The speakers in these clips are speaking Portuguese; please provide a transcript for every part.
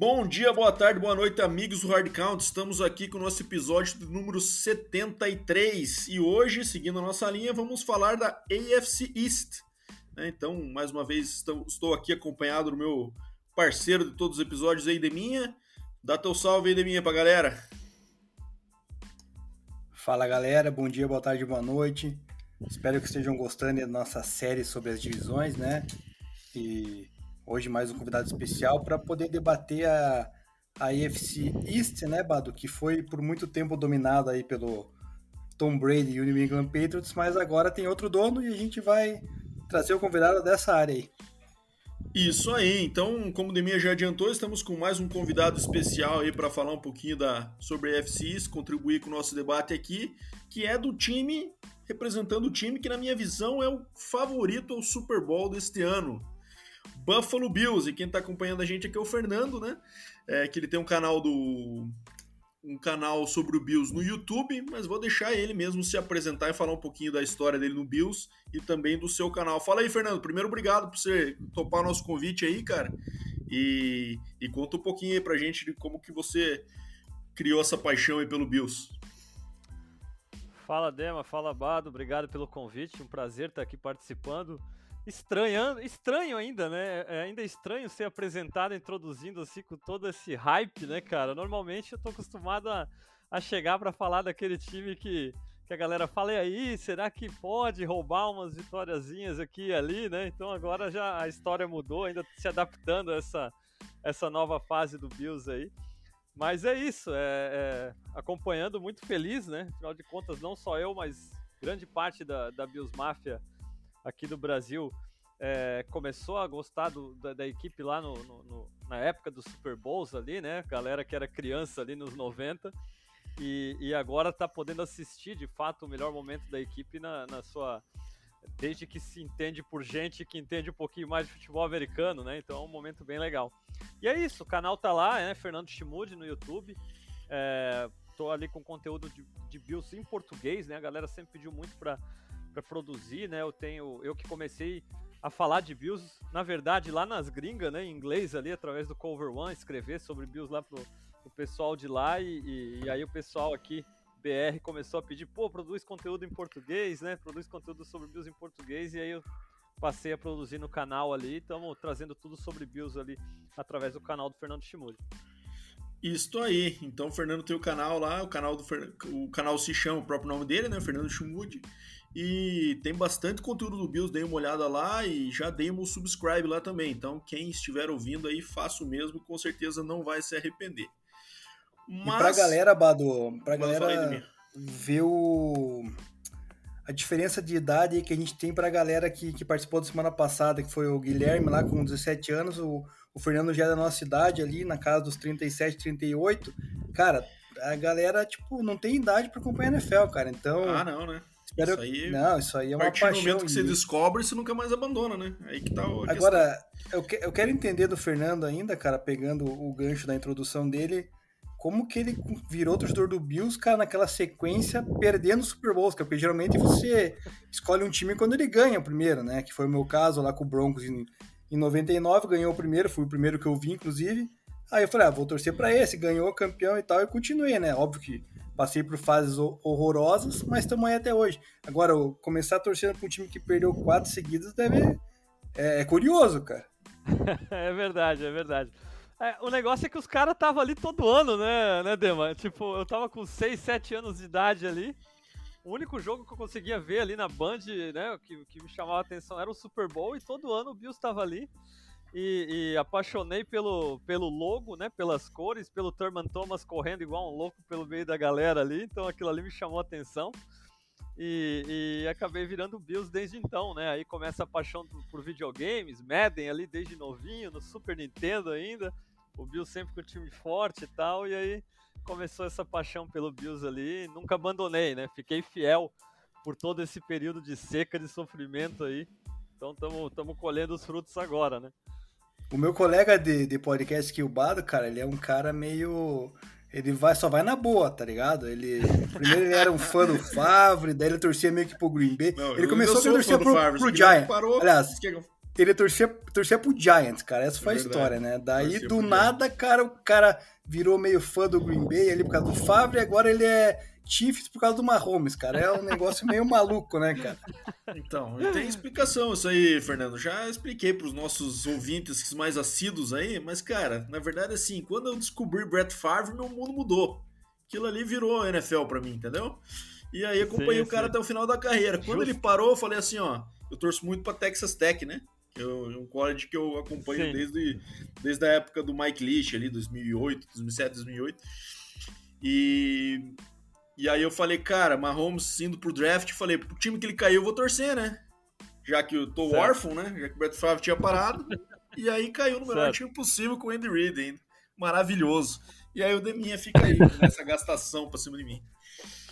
Bom dia, boa tarde, boa noite, amigos do Hard Count. Estamos aqui com o nosso episódio número 73 e hoje, seguindo a nossa linha, vamos falar da AFC East. Né? Então, mais uma vez, estou aqui acompanhado do meu parceiro de todos os episódios aí, Deminha. Dá teu salve aí, Deminha, pra galera. Fala, galera. Bom dia, boa tarde, boa noite. Espero que estejam gostando da nossa série sobre as divisões, né? E Hoje mais um convidado especial para poder debater a, a AFC East, né, Bado? Que foi por muito tempo dominada aí pelo Tom Brady e o New England Patriots, mas agora tem outro dono e a gente vai trazer o convidado dessa área aí. Isso aí, então, como o Demir já adiantou, estamos com mais um convidado especial aí para falar um pouquinho da, sobre a East, contribuir com o nosso debate aqui, que é do time, representando o time que, na minha visão, é o favorito ao Super Bowl deste ano. Buffalo Bills. E quem está acompanhando a gente aqui é o Fernando, né? É, que ele tem um canal do um canal sobre o Bills no YouTube, mas vou deixar ele mesmo se apresentar e falar um pouquinho da história dele no Bills e também do seu canal. Fala aí, Fernando. Primeiro, obrigado por você topar nosso convite aí, cara. E, e conta um pouquinho aí pra gente de como que você criou essa paixão aí pelo Bills. Fala, Dema. Fala, Bado. Obrigado pelo convite. Um prazer estar aqui participando estranho, estranho ainda, né? É ainda estranho ser apresentado, introduzindo assim com todo esse hype, né, cara? Normalmente eu tô acostumado a, a chegar para falar daquele time que, que a galera fala, e aí, será que pode roubar umas vitóriazinhas aqui e ali, né? Então agora já a história mudou, ainda se adaptando a essa, essa nova fase do Bills aí. Mas é isso, é, é, acompanhando, muito feliz, né? Afinal de contas, não só eu, mas grande parte da, da Bills Mafia aqui do Brasil é, começou a gostar do, da, da, equipe lá no, no, no, na época dos Super Bowls ali, né? Galera que era criança ali nos 90 e, e agora está podendo assistir de fato o melhor momento da equipe na, na, sua. Desde que se entende por gente que entende um pouquinho mais de futebol americano, né? Então é um momento bem legal. E é isso, o canal tá lá, né? Fernando Chimude no YouTube. É, tô ali com conteúdo de, de Bills em português, né? A galera sempre pediu muito para para produzir, né? Eu tenho, eu que comecei a falar de Bills, na verdade, lá nas gringas, né, em inglês ali, através do Cover One, escrever sobre Bills lá pro, pro pessoal de lá e, e, e, aí o pessoal aqui, BR, começou a pedir, pô, produz conteúdo em português, né, produz conteúdo sobre Bills em português e aí eu passei a produzir no canal ali, estamos trazendo tudo sobre Bills ali através do canal do Fernando Shimuri. Isto aí. Então o Fernando tem o canal lá, o canal do o canal se chama o próprio nome dele, né, Fernando Chumud. E tem bastante conteúdo do Bills, dei uma olhada lá e já dei um subscribe lá também. Então quem estiver ouvindo aí, faça o mesmo, com certeza não vai se arrepender. Mas... E pra galera, Bado, pra galera ver o a diferença de idade que a gente tem pra galera que, que participou da semana passada, que foi o Guilherme lá com 17 anos, o, o Fernando já é da nossa idade ali, na casa dos 37, 38. Cara, a galera, tipo, não tem idade para acompanhar a NFL, cara. Então. Ah, não, né? Espero... Isso aí, não, isso aí é uma paixão. No momento que você descobre, você nunca mais abandona, né? Aí que tá o. Agora, eu, que, eu quero entender do Fernando ainda, cara, pegando o gancho da introdução dele, como que ele virou torcedor do Bills, cara, naquela sequência, perdendo o Super Bowl, cara, porque geralmente você escolhe um time quando ele ganha o primeiro, né? Que foi o meu caso lá com o Broncos em em 99, ganhou o primeiro, foi o primeiro que eu vi, inclusive. Aí eu falei, ah, vou torcer para esse, ganhou campeão e tal, e continuei, né? Óbvio que passei por fases horrorosas, mas estamos aí até hoje. Agora, começar a torcer para um time que perdeu quatro seguidas deve. É, é curioso, cara. é verdade, é verdade. É, o negócio é que os caras estavam ali todo ano, né, né, Dema? Tipo, eu tava com 6, 7 anos de idade ali. O único jogo que eu conseguia ver ali na Band, né, que, que me chamava a atenção era o Super Bowl e todo ano o Bills estava ali. E, e, apaixonei pelo, pelo logo, né, pelas cores, pelo Thurman Thomas correndo igual um louco pelo meio da galera ali, então aquilo ali me chamou a atenção. E, e acabei virando Bills desde então, né? Aí começa a paixão por videogames, Madden ali desde novinho, no Super Nintendo ainda. O Bills sempre com o time forte e tal, e aí começou essa paixão pelo Bills ali, nunca abandonei, né? Fiquei fiel por todo esse período de seca, de sofrimento aí. Então estamos colhendo os frutos agora, né? O meu colega de, de podcast que o Bado, cara, ele é um cara meio. Ele vai, só vai na boa, tá ligado? Ele. Primeiro ele era um fã do Favre, daí ele torcia meio que pro Green Bay. Não, ele começou a torcer pro, pro Giant. Parou, Aliás, ele torcia, torcia pro Giants, cara. Essa foi é a história, né? Daí, torcia do nada, cara, o cara virou meio fã do Green Bay ali por causa do Favre, e agora ele é Chiefs por causa do Mahomes, cara. É um negócio meio maluco, né, cara? Então, tem explicação isso aí, Fernando. Já expliquei para os nossos ouvintes mais assíduos aí, mas, cara, na verdade, assim, quando eu descobri Brett Favre, meu mundo mudou. Aquilo ali virou NFL para mim, entendeu? E aí acompanhei sim, o cara sim. até o final da carreira. Quando Justo. ele parou, eu falei assim, ó, eu torço muito para Texas Tech, né? Eu, é um college que eu acompanho desde, desde a época do Mike Leach ali, 2008, 2007, 2008. E e aí eu falei, cara, Mahomes indo pro draft, falei, pro time que ele caiu eu vou torcer, né? Já que eu tô certo. órfão, né? Já que o Brett Favre tinha parado. e aí caiu no melhor certo. time possível com o Andy Reid ainda. Maravilhoso. E aí o Deminha fica aí, nessa gastação pra cima de mim.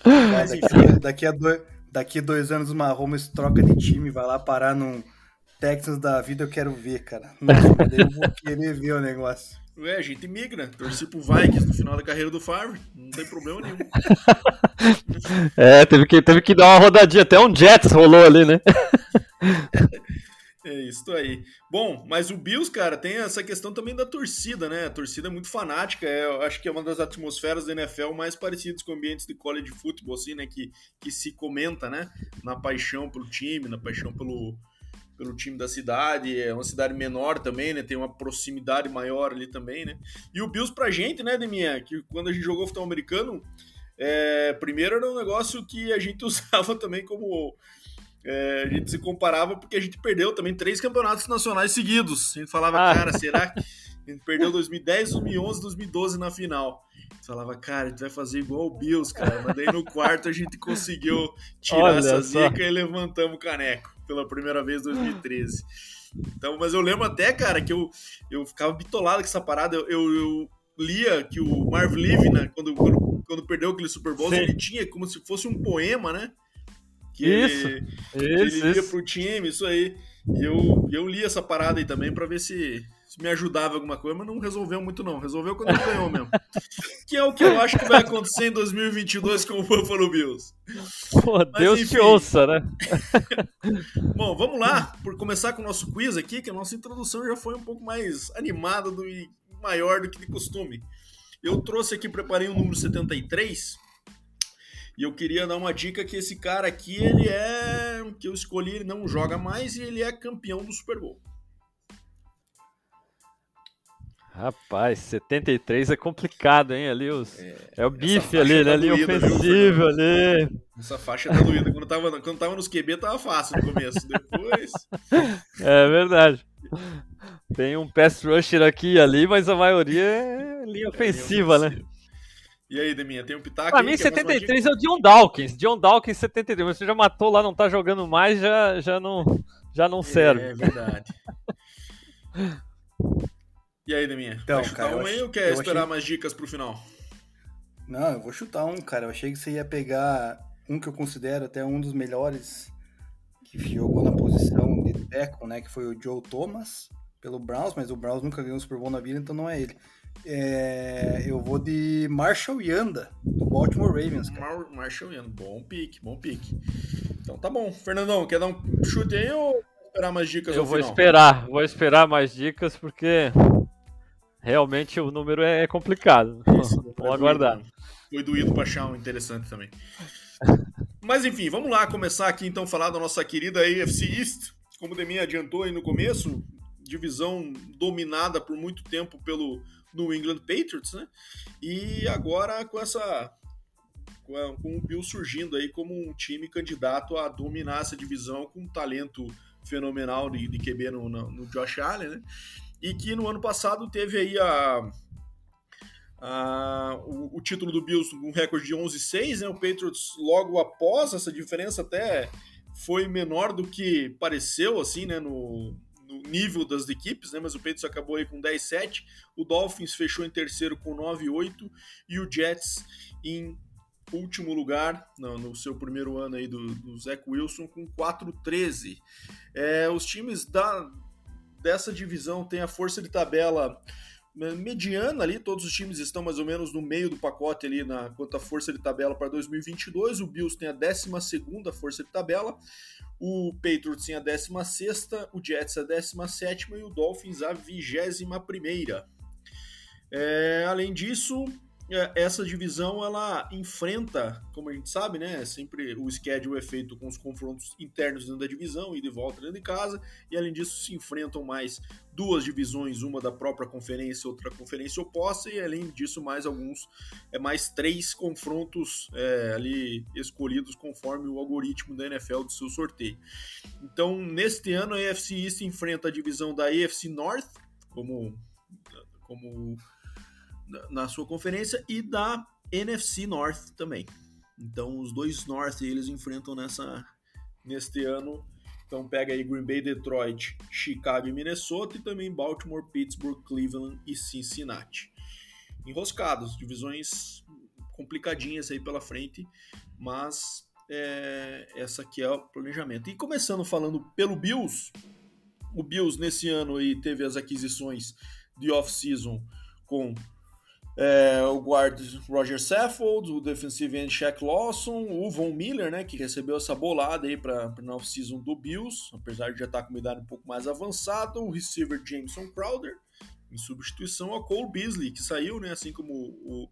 Mas, daqui, daqui, a dois, daqui a dois anos o Mahomes troca de time, vai lá parar num Texans da vida, eu quero ver, cara. Nossa, eu vou querer ver o negócio. Ué, a gente migra, torci pro Vikings no final da carreira do Favre, não tem problema nenhum. é, teve que, teve que dar uma rodadinha, até um Jets rolou ali, né? é isso aí. Bom, mas o Bills, cara, tem essa questão também da torcida, né? A torcida é muito fanática, é, eu acho que é uma das atmosferas da NFL mais parecidas com ambientes de college football, assim, né? Que, que se comenta, né? Na paixão pelo time, na paixão pelo pelo time da cidade, é uma cidade menor também, né? Tem uma proximidade maior ali também, né? E o Bills pra gente, né, Deminha, que quando a gente jogou futebol americano, é, primeiro era um negócio que a gente usava também como é, a gente se comparava porque a gente perdeu também três campeonatos nacionais seguidos. A gente falava, ah. cara, será que a gente perdeu 2010, 2011, 2012 na final? A gente falava, cara, a gente vai fazer igual o Bills, cara. Mas daí no quarto a gente conseguiu tirar Olha essa zica e levantamos o caneco pela primeira vez em 2013. Então, mas eu lembro até, cara, que eu, eu ficava bitolado com essa parada. Eu, eu, eu lia que o Marv Levy, né, quando, quando, quando, perdeu aquele Super Bowl, Sim. ele tinha como se fosse um poema, né? Que isso, ele, isso, que ele lia pro time, isso aí. E eu, eu li essa parada aí também para ver se, me ajudava alguma coisa, mas não resolveu muito não. Resolveu quando ganhou mesmo. que é o que eu acho que vai acontecer em 2022 com o Buffalo Bills. Pô, mas, Deus enfim. te ouça, né? Bom, vamos lá, por começar com o nosso quiz aqui, que a nossa introdução já foi um pouco mais animada do, e maior do que de costume. Eu trouxe aqui, preparei o número 73, e eu queria dar uma dica que esse cara aqui, ele é. que eu escolhi, ele não joga mais e ele é campeão do Super Bowl. Rapaz, 73 é complicado, hein? Ali os... é, é o bife ali, né? Tá ali ofensivo ali. Essa faixa tá doída. Quando tava, quando tava nos QB tava fácil no começo. Depois. É verdade. Tem um pass rusher aqui e ali, mas a maioria é linha ofensiva, é, né? E aí, Deminha, tem um pitaco Pra aí, mim, 73 é o John Dawkins. John Dawkins, 73. Você já matou lá, não tá jogando mais, já, já, não, já não serve. É, é verdade. E aí, Deminha? Então, vai chutar cara, um aí ou quer esperar achei... mais dicas pro final? Não, eu vou chutar um, cara. Eu achei que você ia pegar um que eu considero até um dos melhores que jogou na posição de tackle, né? Que foi o Joe Thomas, pelo Browns, mas o Browns nunca ganhou um Super Bowl na vida, então não é ele. É, eu vou de Marshall Yanda, do Baltimore Ravens. Mar Marshall Yanda, bom pique, bom pique. Então tá bom. Fernandão, quer dar um chute aí ou esperar mais dicas? Eu vou final? esperar, vou esperar mais dicas porque realmente o número é complicado. Isso, Vamos aguardar. Foi doído para achar um interessante também. Mas enfim, vamos lá começar aqui então a falar da nossa querida AFC East. Como o Deminha adiantou aí no começo, divisão dominada por muito tempo pelo New England Patriots, né? E agora com essa com o Bill surgindo aí como um time candidato a dominar essa divisão com um talento fenomenal de, de QB no, no, no Josh Allen, né? E que no ano passado teve aí a, a o, o, título do Bills com um recorde de 11-6, né? O Patriots logo após essa diferença até foi menor do que pareceu assim, né, no, no nível das equipes, né? Mas o Patriots acabou aí com 10-7, o Dolphins fechou em terceiro com 9-8 e o Jets em último lugar no, no, seu primeiro ano aí do, do Zach Wilson com 4-13. É, os times da, dessa divisão tem a força de tabela né, mediana ali, todos os times estão mais ou menos no meio do pacote ali na quanto à força de tabela para 2022. O Bills tem a 12 força de tabela. o Patriots em a 16, o Jets a 17 e o Dolphins a 21. É, além disso, essa divisão ela enfrenta, como a gente sabe, né? Sempre o schedule é feito com os confrontos internos dentro da divisão e de volta dentro de casa, e além disso se enfrentam mais duas divisões, uma da própria conferência, outra conferência oposta, e além disso mais alguns, é mais três confrontos é, ali escolhidos conforme o algoritmo da NFL do seu sorteio. Então, neste ano a AFC East enfrenta a divisão da AFC North, como como na sua conferência e da NFC North também. Então os dois North eles enfrentam nessa neste ano. Então pega aí Green Bay, Detroit, Chicago e Minnesota e também Baltimore, Pittsburgh, Cleveland e Cincinnati. Enroscados, divisões complicadinhas aí pela frente, mas é, essa aqui é o planejamento. E começando falando pelo Bills, o Bills nesse ano aí teve as aquisições de off-season com é, o guard Roger Saffold, o defensive end Shaq Lawson, o Von Miller, né, que recebeu essa bolada aí para a off-season do Bills, apesar de já estar tá com uma idade um pouco mais avançada, o receiver Jameson Crowder, em substituição a Cole Beasley, que saiu, né, assim como o,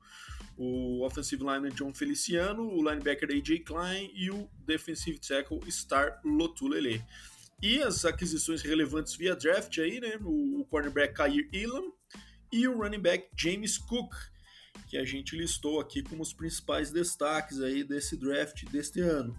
o offensive lineman John Feliciano, o linebacker AJ Klein e o defensive tackle Star Lotulele. E as aquisições relevantes via draft aí, né, o, o cornerback Kair Elam, e o running back James Cook, que a gente listou aqui como os principais destaques aí desse draft deste ano.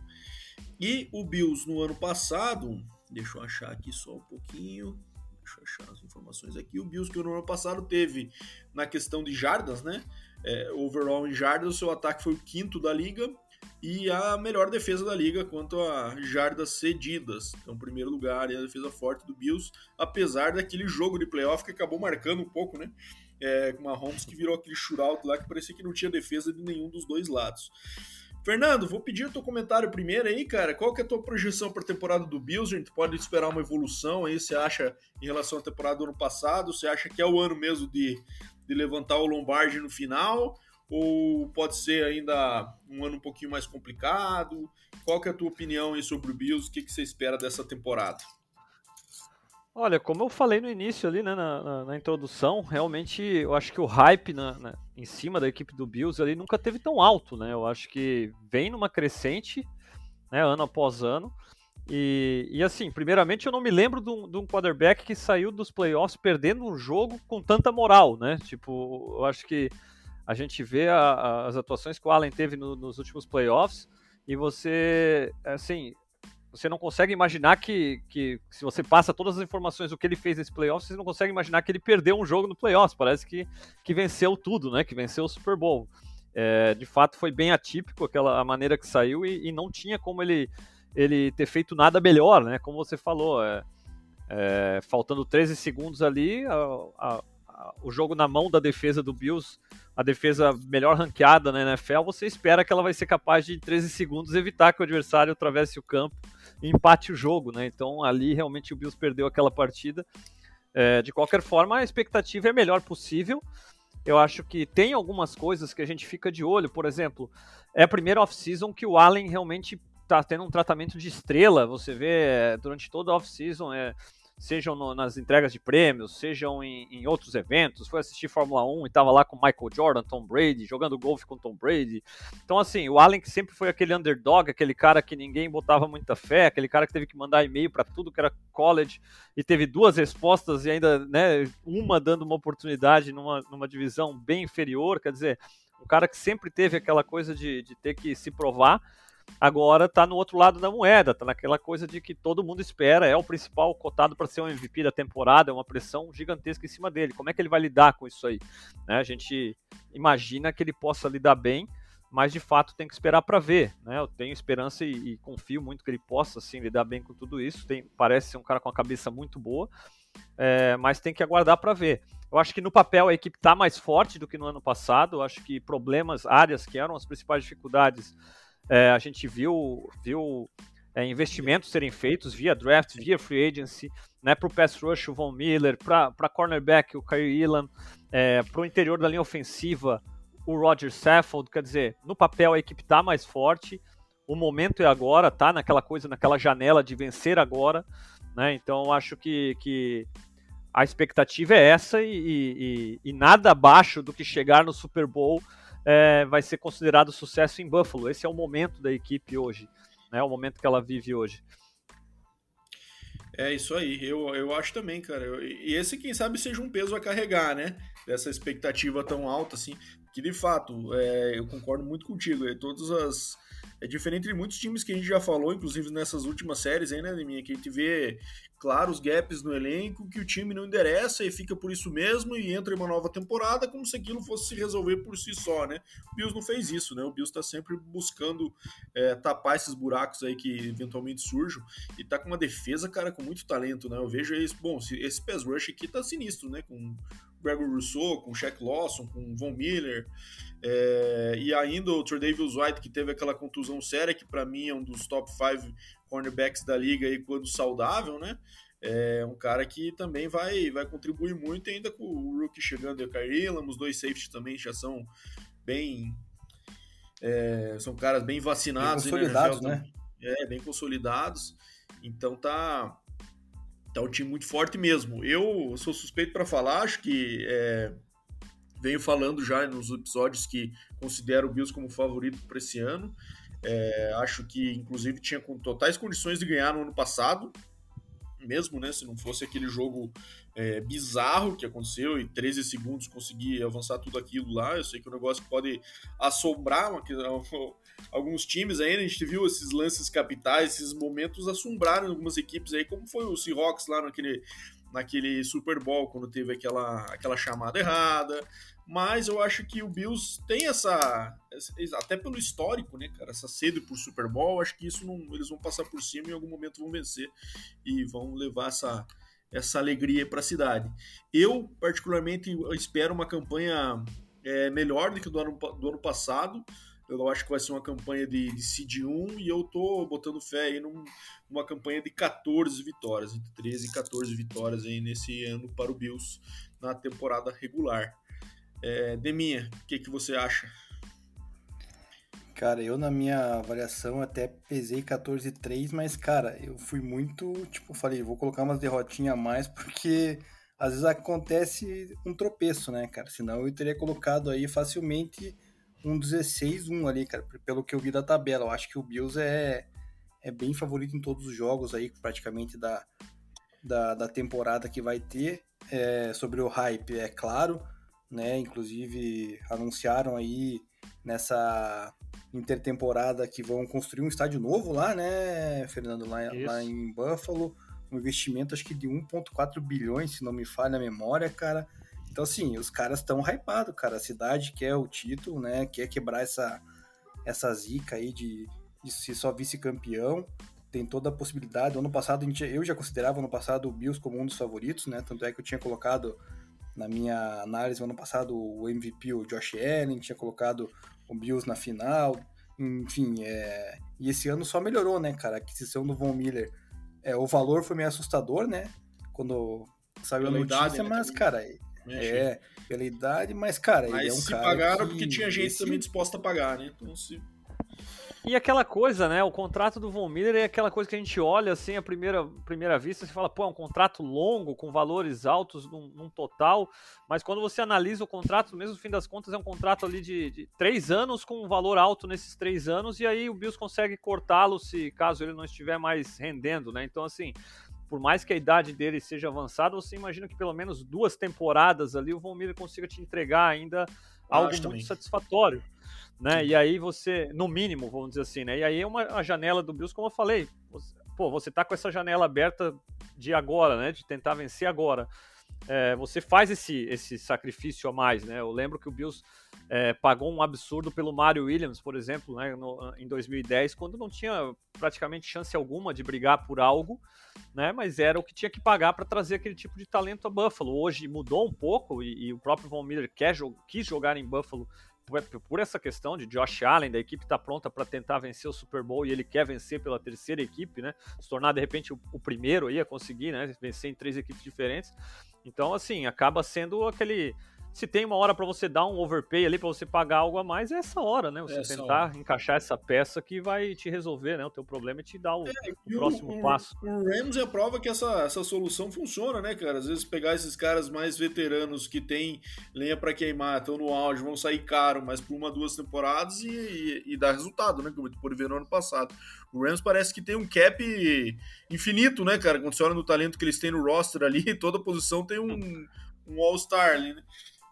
E o Bills no ano passado, deixa eu achar aqui só um pouquinho, deixa eu achar as informações aqui. O Bills que no ano passado teve na questão de jardas, né? É, overall em jardas, o seu ataque foi o quinto da liga e a melhor defesa da liga quanto a jardas cedidas. Então, primeiro lugar e a defesa forte do Bills, apesar daquele jogo de playoff que acabou marcando um pouco, né? É, com uma Holmes que virou aquele shootout lá que parecia que não tinha defesa de nenhum dos dois lados. Fernando, vou pedir o teu comentário primeiro aí, cara. Qual que é a tua projeção para a temporada do Bills? A gente pode esperar uma evolução aí, você acha, em relação à temporada do ano passado? Você acha que é o ano mesmo de, de levantar o Lombardi no final? Ou pode ser ainda um ano um pouquinho mais complicado? Qual que é a tua opinião sobre o Bills? O que, que você espera dessa temporada? Olha, como eu falei no início ali, né, na, na, na introdução, realmente eu acho que o hype na, em cima da equipe do Bills ali nunca teve tão alto, né? Eu acho que vem numa crescente, né, ano após ano. E, e assim, primeiramente eu não me lembro de um, de um quarterback que saiu dos playoffs perdendo um jogo com tanta moral, né? Tipo, eu acho que a gente vê a, a, as atuações que o Allen teve no, nos últimos playoffs e você, assim, você não consegue imaginar que, que, se você passa todas as informações do que ele fez nesse playoffs, você não consegue imaginar que ele perdeu um jogo no playoffs. Parece que, que venceu tudo, né? Que venceu o Super Bowl. É, de fato, foi bem atípico aquela a maneira que saiu e, e, não tinha como ele, ele ter feito nada melhor, né? Como você falou, é, é, faltando 13 segundos ali, a, a, o jogo na mão da defesa do Bills, a defesa melhor ranqueada na NFL, você espera que ela vai ser capaz de, em 13 segundos, evitar que o adversário atravesse o campo e empate o jogo, né? Então ali realmente o Bills perdeu aquela partida. É, de qualquer forma, a expectativa é a melhor possível. Eu acho que tem algumas coisas que a gente fica de olho. Por exemplo, é a primeira off-season que o Allen realmente está tendo um tratamento de estrela. Você vê é, durante toda a off-season, é, sejam no, nas entregas de prêmios, sejam em, em, outros eventos. Foi assistir Fórmula 1 e estava lá com Michael Jordan, Tom Brady, jogando golfe com Tom Brady. Então, assim, o Allen que sempre foi aquele underdog, aquele cara que ninguém botava muita fé, aquele cara que teve que mandar e-mail para tudo que era college e teve duas respostas e ainda, né, uma dando uma oportunidade numa, numa divisão bem inferior. Quer dizer, um cara que sempre teve aquela coisa de, de ter que se provar agora está no outro lado da moeda, está naquela coisa de que todo mundo espera, é o principal cotado para ser o MVP da temporada, é uma pressão gigantesca em cima dele. Como é que ele vai lidar com isso aí? Né? A gente imagina que ele possa lidar bem, mas de fato tem que esperar para ver. Né? Eu tenho esperança e, e, confio muito que ele possa assim, lidar bem com tudo isso. Tem, parece ser um cara com a cabeça muito boa, é, mas tem que aguardar para ver. Eu acho que no papel a equipe está mais forte do que no ano passado. Eu acho que problemas, áreas que eram as principais dificuldades é, a gente viu, viu é, investimentos serem feitos via draft, via free agency, né, para o pass rush o Von Miller, para cornerback o Kyrie Elam, é, para o interior da linha ofensiva o Roger Saffold, quer dizer, no papel a equipe está mais forte, o momento é agora, tá naquela coisa, naquela janela de vencer agora, né? Então acho que, que a expectativa é essa e, e, e nada abaixo do que chegar no Super Bowl é, vai ser considerado sucesso em Buffalo. Esse é o momento da equipe hoje, né? O momento que ela vive hoje. É isso aí, eu, eu acho também, cara. E esse, quem sabe, seja um peso a carregar, né? Dessa expectativa tão alta, assim. Que de fato, é, eu concordo muito contigo. É, todas as é diferente de muitos times que a gente já falou, inclusive nessas últimas séries aí, né, minha que a gente vê claros gaps no elenco, que o time não endereça e fica por isso mesmo e entra em uma nova temporada como se aquilo fosse se resolver por si só, né? O Bills não fez isso, né? O Bills está sempre buscando é, tapar esses buracos aí que eventualmente surjam e tá com uma defesa, cara, com muito talento, né? Eu vejo isso, bom, esse pass rush aqui tá sinistro, né? Com Gregory Rousseau, com Shaq Lawson, com Von Miller, é, e ainda o Davis White, que teve aquela contusão séria, que para mim é um dos top 5 cornerbacks da liga aí quando saudável, né? É um cara que também vai, vai contribuir muito, ainda com o rookie chegando e o Kyrie os dois safeties também já são bem. É, são caras bem vacinados, bem consolidados, né? É, bem consolidados. Então tá, tá um time muito forte mesmo. Eu sou suspeito para falar, acho que é, venho falando já nos episódios que considero o Bills como favorito para esse ano. É, acho que, inclusive, tinha com totais condições de ganhar no ano passado, mesmo, né? Se não fosse aquele jogo é, bizarro que aconteceu e 13 segundos conseguir avançar tudo aquilo lá. Eu sei que o negócio pode assombrar uma, alguns times ainda. A gente viu esses lances capitais, esses momentos assombraram algumas equipes aí, como foi o Seahawks lá naquele, naquele Super Bowl, quando teve aquela, aquela chamada errada mas eu acho que o Bills tem essa, até pelo histórico, né, cara, essa sede por Super Bowl, acho que isso não, eles vão passar por cima e em algum momento vão vencer e vão levar essa, essa alegria para a cidade. Eu, particularmente, espero uma campanha é, melhor do que do ano, do ano passado, eu acho que vai ser uma campanha de, de Seed 1 e eu tô botando fé aí num, numa campanha de 14 vitórias, entre 13 e 14 vitórias aí nesse ano para o Bills na temporada regular. É, Deminha, o que, que você acha? Cara, eu na minha avaliação até pesei 14,3, mas, cara, eu fui muito, tipo, falei, vou colocar umas derrotinhas a mais, porque às vezes acontece um tropeço, né, cara? Senão eu teria colocado aí facilmente um 16-1 ali, cara, pelo que eu vi da tabela. Eu acho que o Bills é, é bem favorito em todos os jogos aí, praticamente da, da, da temporada que vai ter. É, sobre o hype, é claro né? Inclusive anunciaram aí nessa intertemporada que vão construir um estádio novo lá, né, Fernando, lá, lá em Buffalo, um investimento acho que de 1.4 bilhões, se não me falha a memória, cara. Então assim, os caras estão hypados, cara. A cidade quer o título, né? Quer quebrar essa essa zica aí de, de ser só vice-campeão. Tem toda a possibilidade. Ano passado eu já considerava ano passado o Bills como um dos favoritos, né? Tanto é que eu tinha colocado na minha análise no ano passado, o MVP, o Josh Allen, tinha colocado o Bills na final, enfim, é... e esse ano só melhorou, né, cara, a aquisição do Von Miller, é, o valor foi meio assustador, né, quando saiu a notícia, idade, né, mas, também. cara, é, pela idade, mas, cara, mas ele é um se cara pagaram que... porque tinha gente esse... também disposta a pagar, né, então se e aquela coisa, né? O contrato do Von Miller é aquela coisa que a gente olha assim à primeira, primeira vista, você fala, pô, é um contrato longo, com valores altos num, num total, mas quando você analisa o contrato, mesmo no fim das contas, é um contrato ali de, de três anos com um valor alto nesses três anos, e aí o Bills consegue cortá-lo se caso ele não estiver mais rendendo, né? Então, assim, por mais que a idade dele seja avançada, você imagina que pelo menos duas temporadas ali o Von Miller consiga te entregar ainda algo muito também. satisfatório né? E aí você, no mínimo, vamos dizer assim, né? E aí é uma janela do Bills, como eu falei, você, pô, você tá com essa janela aberta de agora, né? De tentar vencer agora. É, você faz esse, esse sacrifício a mais, né? Eu lembro que o Bills é, pagou um absurdo pelo Mario Williams, por exemplo, né, no, em 2010, quando não tinha praticamente chance alguma de brigar por algo, né? Mas era o que tinha que pagar para trazer aquele tipo de talento a Buffalo. Hoje mudou um pouco e, e o próprio Von Miller quer, quis jogar em Buffalo por essa questão de Josh Allen, da equipe está pronta para tentar vencer o Super Bowl e ele quer vencer pela terceira equipe, né? Se tornar de repente o, o primeiro aí a conseguir, né? Vencer em três equipes diferentes. Então, assim, acaba sendo aquele se tem uma hora para você dar um overpay ali, para você pagar algo a mais, é essa hora, né? Você essa tentar hora. encaixar essa peça que vai te resolver, né? O teu problema é te dar o, é, o próximo o, passo. O Rams é a prova que essa, essa solução funciona, né, cara? Às vezes pegar esses caras mais veteranos que tem lenha para queimar, estão no auge, vão sair caro, mas por uma, duas temporadas e, e, e dar resultado, né? Como pôde ver no ano passado. O Rams parece que tem um cap infinito, né, cara? Quando você olha no talento que eles têm no roster ali, toda posição tem um, um All-Star ali, né?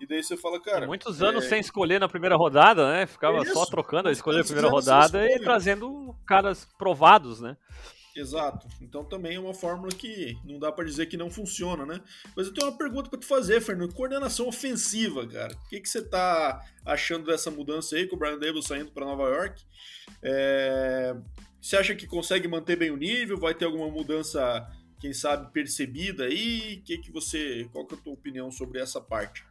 E daí você fala, cara. muitos anos é... sem escolher na primeira rodada, né? Ficava Isso, só trocando a escolha na primeira rodada e trazendo caras provados, né? Exato. Então também é uma fórmula que não dá para dizer que não funciona, né? Mas eu tenho uma pergunta para te fazer, Fernando. Coordenação ofensiva, cara. O que, que você tá achando dessa mudança aí com o Brian Dable saindo para Nova York? É... Você acha que consegue manter bem o nível? Vai ter alguma mudança, quem sabe, percebida aí? Que que você, qual que é a tua opinião sobre essa parte?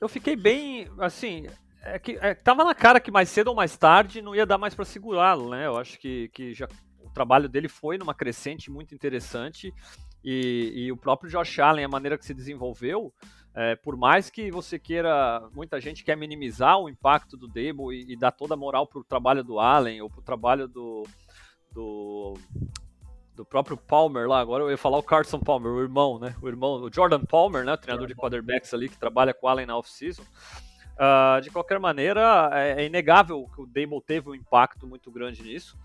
Eu fiquei bem, assim, é que é, tava na cara que mais cedo ou mais tarde não ia dar mais para segurá-lo, né? Eu acho que, que já o trabalho dele foi numa crescente muito interessante e, e o próprio Josh Allen, a maneira que se desenvolveu, é, por mais que você queira, muita gente quer minimizar o impacto do Dable e, e dar toda a moral pro trabalho do Allen ou pro trabalho do, do, do próprio Palmer lá, agora eu ia falar o Carson Palmer, o irmão, né? O irmão, o Jordan Palmer, né? O treinador de quarterbacks ali que trabalha com o Allen na off-season. Uh, de qualquer maneira, é, é, inegável que o Dable teve um impacto muito grande nisso.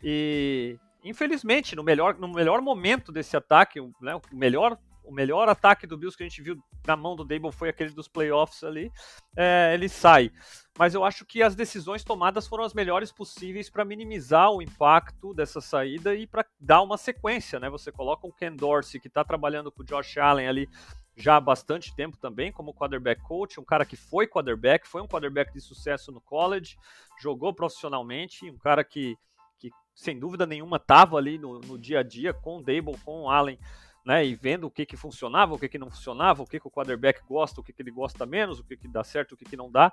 E infelizmente, no melhor, no melhor momento desse ataque, né, o melhor o melhor ataque do Bills que a gente viu na mão do Dable foi aquele dos playoffs ali, é, ele sai. Mas eu acho que as decisões tomadas foram as melhores possíveis para minimizar o impacto dessa saída e para dar uma sequência, né? Você coloca o Ken Dorsey, que está trabalhando com o Josh Allen ali já há bastante tempo também, como quarterback coach, um cara que foi quarterback, foi um quarterback de sucesso no college, jogou profissionalmente, um cara que, que sem dúvida nenhuma estava ali no, no dia a dia com o Dable, com o Allen, né, e vendo o que, que funcionava, o que, que não funcionava, o que, que o quarterback gosta, o que, que ele gosta menos, o que, que dá certo, o que, que não dá.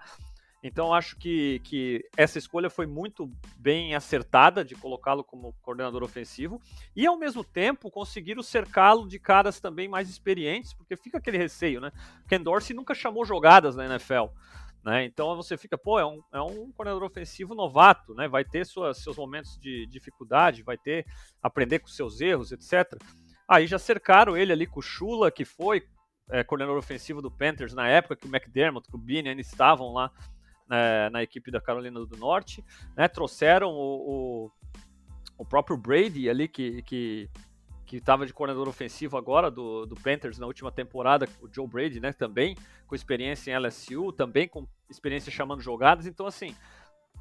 Então acho que, que essa escolha foi muito bem acertada de colocá-lo como coordenador ofensivo e ao mesmo tempo conseguiram cercá-lo de caras também mais experientes, porque fica aquele receio, né? Ken Dorsey nunca chamou jogadas na NFL. Né? Então você fica, pô, é um, é um coordenador ofensivo novato, né? Vai ter suas, seus momentos de dificuldade, vai ter aprender com seus erros, etc. Aí já cercaram ele ali com o Chula, que foi é, coordenador ofensivo do Panthers na época que o McDermott, que o Beane ainda estavam lá né, na equipe da Carolina do Norte. Né, trouxeram o, o, o, próprio Brady ali, que, que que estava de coordenador ofensivo agora do, do Panthers na última temporada, o Joe Brady, né, também com experiência em LSU, também com experiência chamando jogadas, então assim,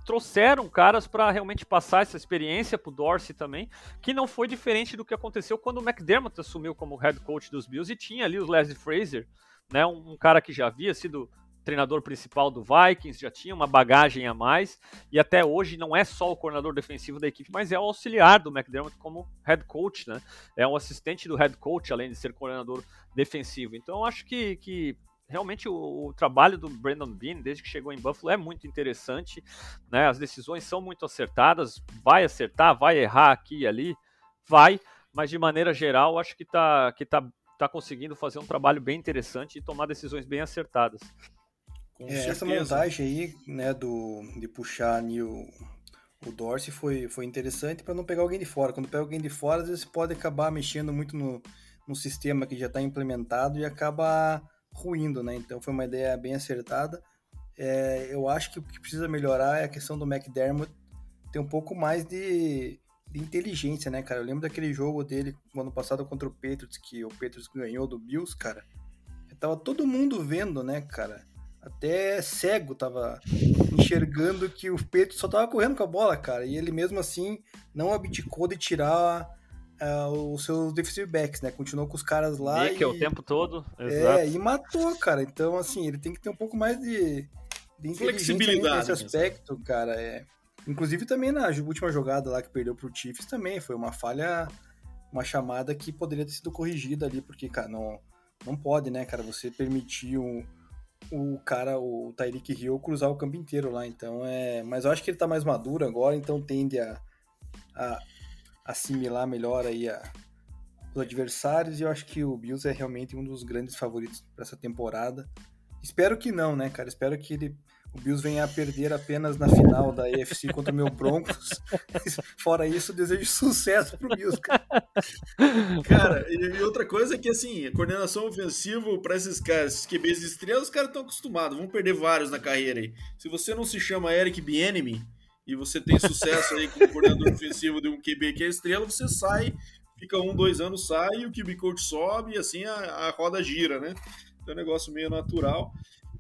trouxeram caras para realmente passar essa experiência para o Dorsey também, que não foi diferente do que aconteceu quando o McDermott assumiu como head coach dos Bills e tinha ali o Leslie Fraser, né, um, um cara que já havia sido treinador principal do Vikings, já tinha uma bagagem a mais, e até hoje não é só o coordenador defensivo da equipe, mas é o auxiliar do McDermott como head coach, né? É um assistente do head coach, além de ser coordenador defensivo. Então, acho que, que realmente o, o, trabalho do Brandon Bean, desde que chegou em Buffalo, é muito interessante. Né? As decisões são muito acertadas. Vai acertar, vai errar aqui e ali, vai, mas de maneira geral, acho que está que tá, tá conseguindo fazer um trabalho bem interessante e tomar decisões bem acertadas. É, essa montagem aí, né, do, de puxar ali o, o Dorsey foi, foi interessante para não pegar alguém de fora. Quando pega alguém de fora, às vezes pode acabar mexendo muito no, no sistema que já está implementado e acaba ruindo, né? Então foi uma ideia bem acertada. É, eu acho que o que precisa melhorar é a questão do McDermott ter um pouco mais de, de, inteligência, né, cara? Eu lembro daquele jogo dele no ano passado contra o Patriots, que o Patriots ganhou do Bills, cara. Tava todo mundo vendo, né, cara? Até cego tava enxergando que o Patriots só tava correndo com a bola, cara. E ele mesmo assim não abdicou de tirar uh, os seus defensive backs, né? Continuou com os caras lá. E... o tempo todo. É, Exato. É, e matou, cara. Então, assim, ele tem que ter um pouco mais de, de flexibilidade nesse aspecto, mesmo. cara. É. Inclusive também na última jogada lá que perdeu pro Chiefs também foi uma falha, uma chamada que poderia ter sido corrigida ali, porque, cara, não, não pode, né, cara, você permitir o, o cara, o Tyreek Hill, cruzar o campo inteiro lá, então é... Mas eu acho que ele tá mais maduro agora, então tende a, a assimilar melhor aí a, os adversários e eu acho que o Bills é realmente um dos grandes favoritos para essa temporada. Espero que não, né, cara? Espero que ele o Bills venha a perder apenas na final da AFC contra o meu Broncos. Fora isso, desejo sucesso pro Bills, cara. Cara, e outra coisa é que, assim, coordenação ofensiva para esses caras, esses QBs de estrelas, os caras estão acostumados, vão perder vários na carreira aí. Se você não se chama Eric Bienemy e você tem sucesso aí como coordenador ofensivo de um QB que é estrela, você sai, fica um, dois anos, sai, o QB coach sobe e assim a, a roda gira, né? Então é um negócio meio natural.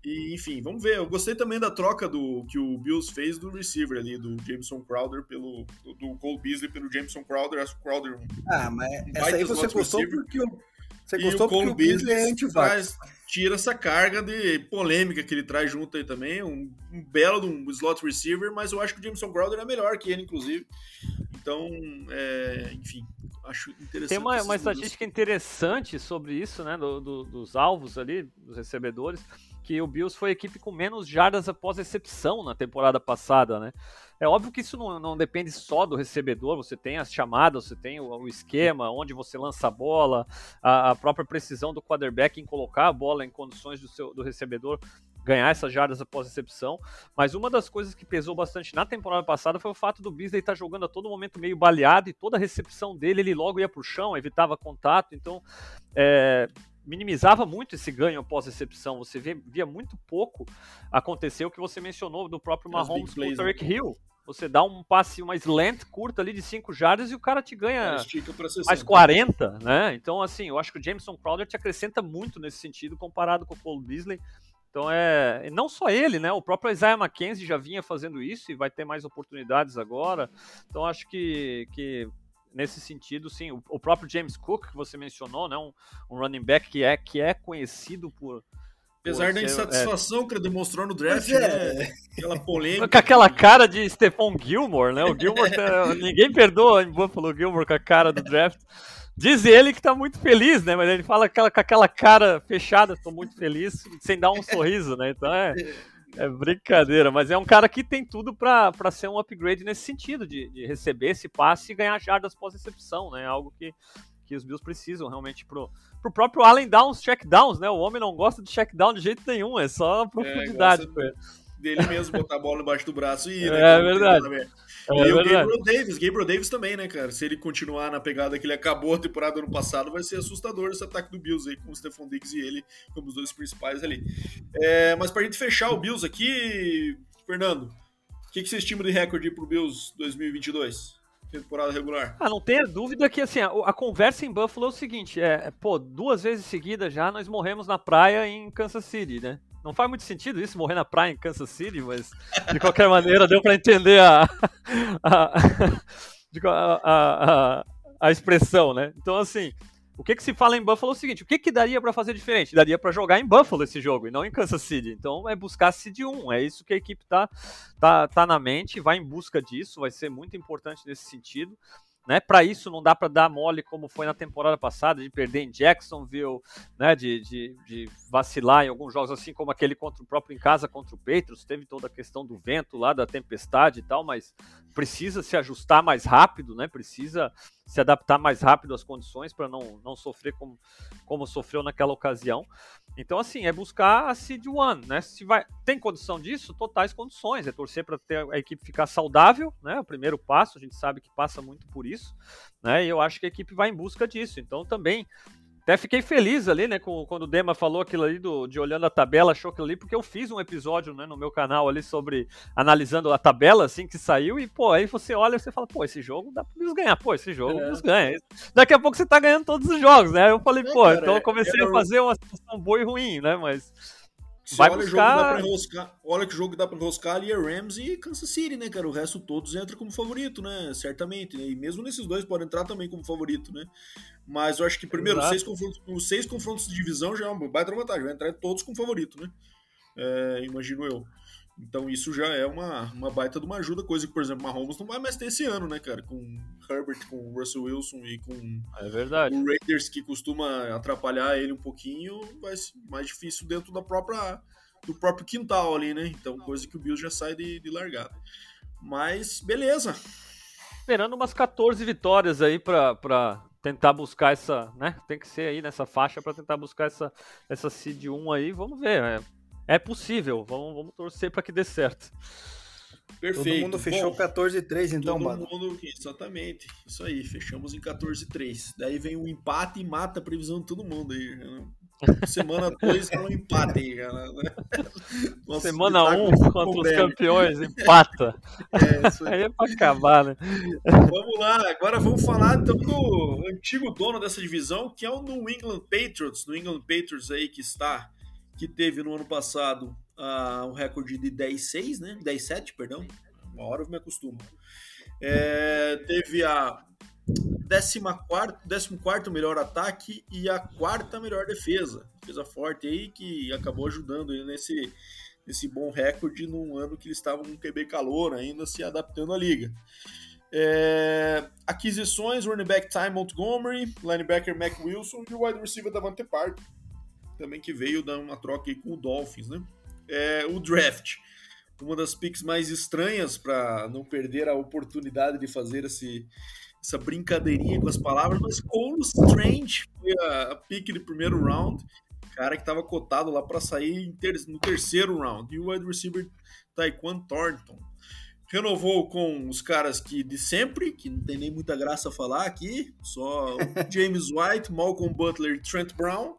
E, enfim, vamos ver. Eu gostei também da troca do que o Bills fez do receiver ali, do Jameson Crowder pelo. do, do Cole Beasley pelo Jameson Crowder. Acho que o Crowder. Ah, mas essa aí você gostou receiver. porque o. Você e gostou o Cole porque o Beasley Beasley é antivax. tira essa carga de polêmica que ele traz junto aí também. Um, um belo de um slot receiver, mas eu acho que o Jameson Crowder é melhor que ele, inclusive. Então, é, enfim, acho interessante. Tem uma, uma estatística interessante sobre isso, né? Do, do, dos alvos ali, dos recebedores que o Bills foi a equipe com menos jardas após recepção na temporada passada, né? É óbvio que isso não, não depende só do recebedor, você tem as chamadas, você tem o, o esquema, onde você lança a bola, a, a, própria precisão do quarterback em colocar a bola em condições do, seu, do recebedor ganhar essas jardas após recepção. Mas uma das coisas que pesou bastante na temporada passada foi o fato do Beasley estar jogando a todo momento meio baleado e toda a recepção dele ele logo ia para o chão, evitava contato. Então, é, minimizava muito esse ganho após recepção. Você via muito pouco acontecer o que você mencionou do próprio Mahomes com o Tarek né? Hill. Você dá um passe, uma slant curta ali de 5 jardas e o cara te ganha mais 40, né? Então, assim, eu acho que o Jameson Crowder te acrescenta muito nesse sentido comparado com o Cole Beasley. Então é. Não só ele, né? O próprio Isaiah McKenzie já vinha fazendo isso e vai ter mais oportunidades agora. Então acho que, que nesse sentido, sim, o, o, próprio James Cook que você mencionou, né, um, um, running back que é que é conhecido por Apesar da insatisfação é... que ele demonstrou no draft, é. né? Aquela polêmica. Com aquela cara de Stephon Gilmore, né? O Gilmore, tá... ninguém perdoa em Buffalo Gilmore com a cara do draft. Diz ele que tá muito feliz, né? Mas ele fala com aquela cara fechada, tô muito feliz, sem dar um sorriso, né? Então é. É brincadeira, mas é um cara que tem tudo para ser um upgrade nesse sentido, de, de receber esse passe e ganhar jardas pós-recepção, né? Algo que, que os Bills precisam realmente pro, pro próprio Allen Downs check downs, né? O homem não gosta de check down de jeito nenhum, é só é, profundidade. É, dele mesmo botar a bola embaixo do braço e ir, né? É verdade. É e verdade. o Gabriel Davis, Gabriel Davis também, né, cara? Se ele continuar na pegada que ele acabou a temporada do ano passado, vai ser assustador esse ataque do Bills aí, com o Stephon Diggs e ele como os dois principais ali. É, mas pra gente fechar o Bills aqui, Fernando, o que, que você estima de recorde pro Bills 2022? temporada regular. Ah, não tenha dúvida que assim, a, a, conversa em Buffalo é o seguinte, é, pô, duas vezes seguidas já nós morremos na praia em Kansas City, né? Não faz muito sentido isso, morrer na praia em Kansas City, mas de qualquer maneira deu para entender a, a, a, a, expressão, né? Então, assim, o que, que se fala em Buffalo é o seguinte: o que, que daria para fazer diferente? Daria para jogar em Buffalo esse jogo e não em Kansas City. Então, é buscar City 1. É isso que a equipe tá, tá, tá na mente, vai em busca disso, vai ser muito importante nesse sentido. Né? Para isso não dá para dar mole como foi na temporada passada, de perder em Jacksonville, né? de, de, de, vacilar em alguns jogos, assim como aquele contra o próprio em casa contra o Patriots, teve toda a questão do vento lá, da tempestade e tal, mas precisa se ajustar mais rápido, né? precisa se adaptar mais rápido às condições para não, não sofrer como, como sofreu naquela ocasião. Então, assim, é buscar a Seed One, né? Se vai, tem condição disso? Totais condições. É torcer para ter a equipe ficar saudável, né? O primeiro passo, a gente sabe que passa muito por isso, né? E eu acho que a equipe vai em busca disso. Então, também até fiquei feliz ali, né, com, quando o Dema falou aquilo ali do, de olhando a tabela, achou aquilo ali, porque eu fiz um episódio, né, no meu canal ali sobre analisando a tabela, assim, que saiu, e, pô, aí você olha e você fala, pô, esse jogo dá pra ganhar, pô, esse jogo é. ganha. Daqui a pouco você tá ganhando todos os jogos, né, eu falei, é, pô, cara, então eu comecei a fazer uma situação boa e ruim, né, mas vai olha, buscar... enroscar, olha que jogo dá pra enroscar ali é Rams e Kansas City, né, cara? O resto todos entra como favorito, né? Certamente. Né? E mesmo nesses dois podem entrar também como favorito, né? Mas eu acho que, primeiro, seis confrontos, os seis confrontos de divisão já é uma baita vantagem. Vai entrar todos como favorito, né? É, imagino eu. Então isso já é uma, uma baita de uma ajuda, coisa que, por exemplo, Mahomes não vai mais ter esse ano, né, cara? Com Herbert, com Russell Wilson e com é verdade. o Raiders, que costuma atrapalhar ele um pouquinho, vai ser mais difícil dentro da própria, do próprio quintal ali, né? Então, coisa que o Bills já sai de, de largada. Mas, beleza. Esperando umas 14 vitórias aí pra, pra tentar buscar essa, né? Tem que ser aí nessa faixa para tentar buscar essa, essa seed 1 aí, vamos ver. É é possível. Vamos, vamos torcer para que dê certo. Perfeito. Todo mundo fechou 14-3, então, Todo mundo, exatamente. Isso aí, fechamos em 14-3. Daí vem um empate e mata a previsão de todo mundo aí. Né? Semana 2 é um empate aí, cara. Né? Nossa, Semana 1 um, contra os campeões, empata. É, isso aí. aí é pra acabar, né? Vamos lá, agora vamos falar então do antigo dono dessa divisão, que é o New England Patriots. New England Patriots aí que está, que teve no ano passado uh, um recorde de 10-6, né? 10-7, perdão. Uma hora eu me acostumo. É, teve a 14 melhor ataque e a quarta melhor defesa. Defesa forte aí que acabou ajudando ele nesse, nesse bom recorde num ano que eles estavam com QB calor ainda se adaptando à liga. É, aquisições, running back Ty Montgomery, linebacker Mac Wilson e o wide receiver Davante Park, também que veio dar uma troca aí com o Dolphins, né? é, o draft. Uma das picks mais estranhas para não perder a oportunidade de fazer esse, essa brincadeirinha com as palavras, mas Cole Strange foi a, a pick de primeiro round, cara que estava cotado lá para sair ter, no terceiro round. E o wide receiver Taekwon Thornton renovou com os caras que de sempre, que não tem nem muita graça falar aqui, só James White, Malcolm Butler e Trent Brown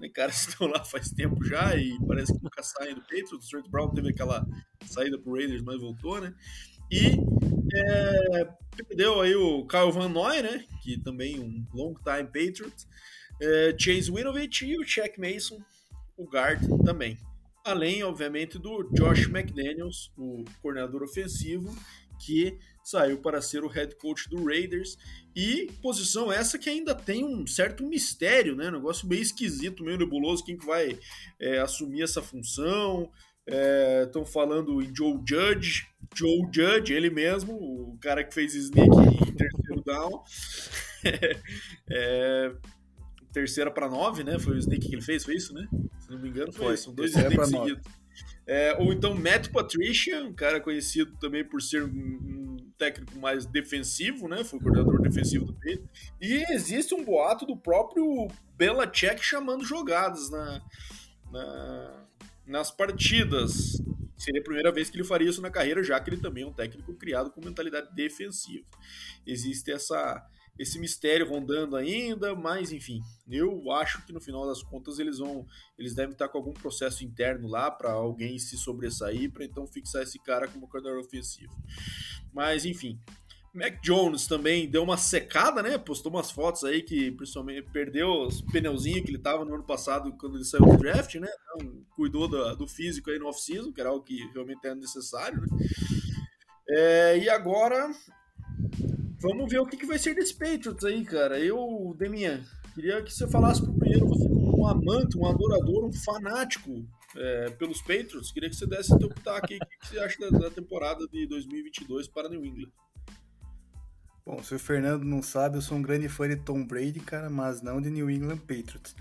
né, caras estão lá faz tempo já e parece que nunca saem do Patriots. O Trent Brown teve aquela saída pro Raiders, mas voltou, né? E é, perdeu aí o Kyle Van Noy, né? Que também um long time Patriots. É, Chase Winovich e o Shaq Mason, o guard também. Além, obviamente, do Josh McDaniels, o coordenador ofensivo, que saiu para ser o head coach do Raiders. E posição essa que ainda tem um certo mistério, né? Um negócio meio esquisito, meio nebuloso, quem que vai é, assumir essa função. Estão é, falando em Joe Judge, Joe Judge, ele mesmo, o cara que fez sneak em terceiro down. é, terceira para nove, né? Foi o sneak que ele fez, foi isso, né? Se não me engano, foi. foi. São dois sneaks seguidos. É, ou então Matt Patricia, um cara conhecido também por ser um, técnico mais defensivo, né? Foi o coordenador defensivo do Peito. E existe um boato do próprio Belichick chamando jogadas na, na, nas partidas. Seria a primeira vez que ele faria isso na carreira, já que ele também é um técnico criado com mentalidade defensiva. Existe essa esse mistério rondando ainda, mas enfim, eu acho que no final das contas eles vão, eles devem estar com algum processo interno lá para alguém se sobressair, para então fixar esse cara como coordenador ofensivo. Mas enfim, Mac Jones também deu uma secada, né? Postou umas fotos aí que principalmente perdeu os pneuzinhos que ele tava no ano passado quando ele saiu do draft, né? Então, cuidou do, do físico aí no off-season, que era algo que realmente era necessário, né? É, e agora Vamos ver o que, que vai ser desse Patriots aí, cara. Eu, Deminha, queria que você falasse pro primeiro, você um amante, um adorador, um fanático é, pelos Patriots, queria que você desse seu pitaco aí. O que, que você acha da, da, temporada de 2022 para New England? Bom, se o Fernando não sabe, eu sou um grande fã de Tom Brady, cara, mas não de New England Patriots.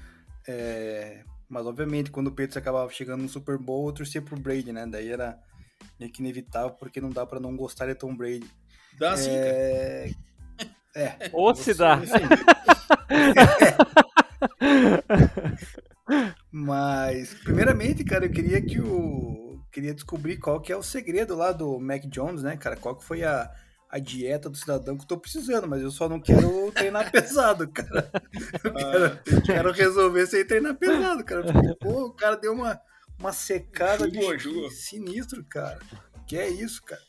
É, mas, obviamente, quando o Patriots acabava chegando no Super Bowl, eu torcia pro Brady, né? Daí era meio que inevitável, porque não dá para não gostar de Tom Brady. Dá sim, é... É. Ou se dá. Mas, primeiramente, cara, eu queria que o. Queria descobrir qual que é o segredo lá do Mac Jones, né, cara? Qual que foi a, a dieta do cidadão que eu tô precisando, mas eu só não quero treinar pesado, cara. Eu quero, eu quero resolver sem treinar pesado, cara. Porque, pô, o cara deu uma, uma secada de sinistro, cara. Que é isso, cara.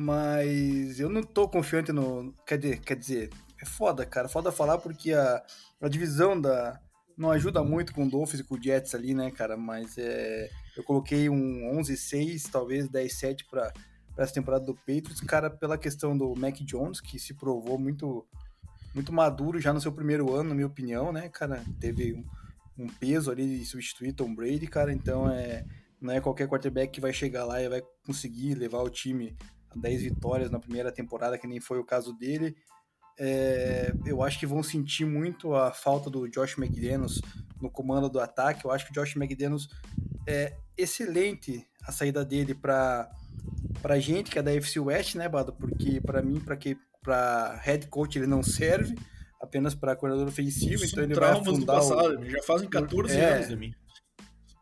Mas eu não tô confiante no. Quer dizer, quer dizer é foda, cara. Foda falar porque a, a divisão da. Não ajuda muito com o Dolphins e com o Jets ali, né, cara? Mas é, eu coloquei um 11-6, talvez 10-7 para essa temporada do Patriots, cara, pela questão do Mac Jones, que se provou muito muito maduro já no seu primeiro ano, na minha opinião, né, cara? Teve um, um peso ali de substituir Tom Brady, cara, então é não é qualquer quarterback que vai chegar lá e vai conseguir levar o time 10 vitórias na primeira temporada, que nem foi o caso dele. É, eu acho que vão sentir muito a falta do Josh McDaniels no comando do ataque. Eu acho que o Josh McDaniels é excelente a saída dele para para gente que é da FC West, né, Bado? Porque para mim, para que para head coach ele não serve, apenas para coordenador ofensivo, então ele vai afundar do passado, o... já fazem 14 é, anos de mim.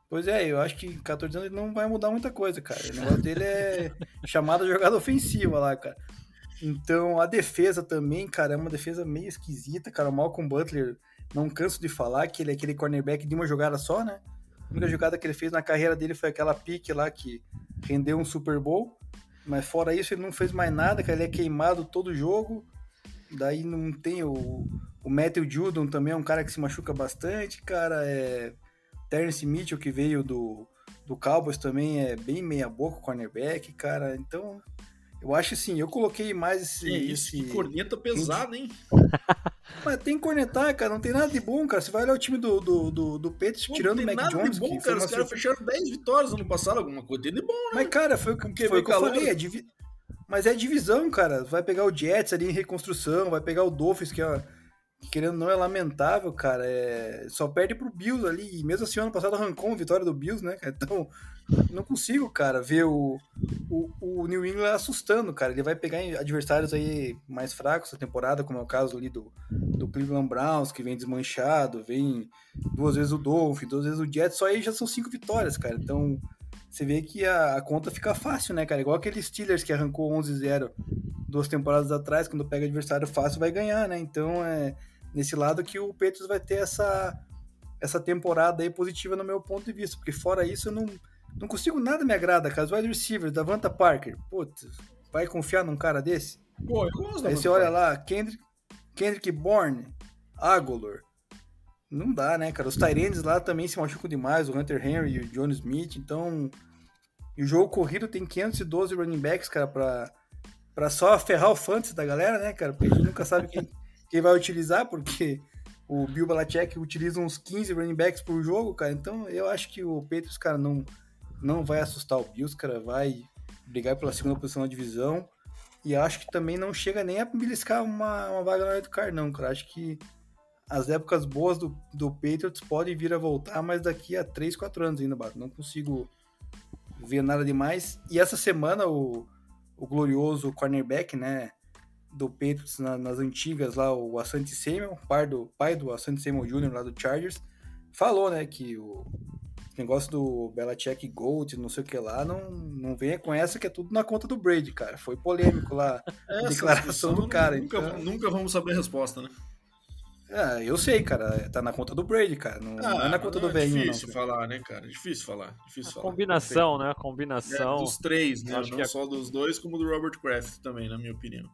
Pois é, eu acho que em 14 anos ele não vai mudar muita coisa, cara. O negócio dele é chamada jogada ofensiva lá, cara. Então, a defesa também, cara, é uma defesa meio esquisita, cara. O Malcolm Butler, não canso de falar que ele é aquele cornerback de uma jogada só, né? A única jogada que ele fez na carreira dele foi aquela pique lá que rendeu um Super Bowl. Mas fora isso, ele não fez mais nada, cara. Ele é queimado todo jogo. Daí não tem o, o Matthew Judon também, é um cara que se machuca bastante, cara. É Terence Mitchell, que veio do, do Cowboys, também é bem meia-boca, cornerback, cara. Então, eu acho assim, eu coloquei mais esse. É isso, esse... que corneta pesada, hein? Mas tem que cornetar, cara. Não tem nada de bom, cara. Você vai olhar o time do, do, do, do Patriots tirando o Mac nada Jones. De bom, cara. Os caras fecharam 10 vitórias ano passado, alguma coisa de bom, né? Mas, cara, foi, o que eu falei. É divi... Mas é divisão, cara. Vai pegar o Jets ali em reconstrução, vai pegar o Dolphins, que é querendo não é lamentável, cara. É... Só perde pro Bills ali. E mesmo assim, ano passado arrancou uma vitória do Bills, né? Então, não consigo, cara, ver o, o, o, New England assustando, cara. Ele vai pegar adversários aí mais fracos essa temporada, como é o caso ali do, do Cleveland Browns, que vem desmanchado, vem duas vezes o Dolphins, duas vezes o Jets. Só aí já são cinco vitórias, cara. Então, você vê que a, a conta fica fácil, né, cara? Igual aquele Steelers que arrancou 11-0 duas temporadas atrás, quando pega adversário fácil, vai ganhar, né? Então, é nesse lado que o Patriots vai ter essa, essa temporada aí positiva no meu ponto de vista, porque fora isso eu não, não consigo nada me agrada, cara. Os wide receivers, Davanta Parker, putz, vai confiar num cara desse? Pô, eu gosto Aí você olha lá, Kendrick, Kendrick Bourne, Agolor, não dá, né, cara? Os Tyrands lá também se machucam demais, o Hunter Henry e o John Smith, então... E o jogo corrido tem 512 running backs, cara, pra, pra só ferrar o fantasy da galera, né, cara? Porque a gente nunca sabe quem quem vai utilizar, porque o Bill Belichick utiliza uns 15 running backs por jogo, cara. Então eu acho que o Patriots, cara, não, não vai assustar o Bills, cara. Vai brigar pela segunda posição na divisão. E acho que também não chega nem a beliscar uma, uma vaga na do car, não, cara. Acho que as épocas boas do, do Patriots podem vir a voltar, mas daqui a 3, 4 anos ainda, Bato. Não consigo ver nada demais. E essa semana o, o glorioso cornerback, né? do Patriots na, nas antigas lá, o Asante Samuel, pai do, pai do Asante Samuel Jr. lá do Chargers, falou, né, que o negócio do Belichick Gold, não sei o que lá, não, não venha com essa que é tudo na conta do Brady, cara. Foi polêmico lá a declaração do cara. Nunca, então... nunca vamos saber a resposta, né? Ah, eu sei, cara. Tá na conta do Brady, cara. Não, ah, não é na conta do velhinho, É difícil falar, né, cara? Difícil falar. Difícil a falar. combinação, né? A combinação. É, dos três, né? Acho não que é... só dos dois, como do Robert Kraft também, na minha opinião.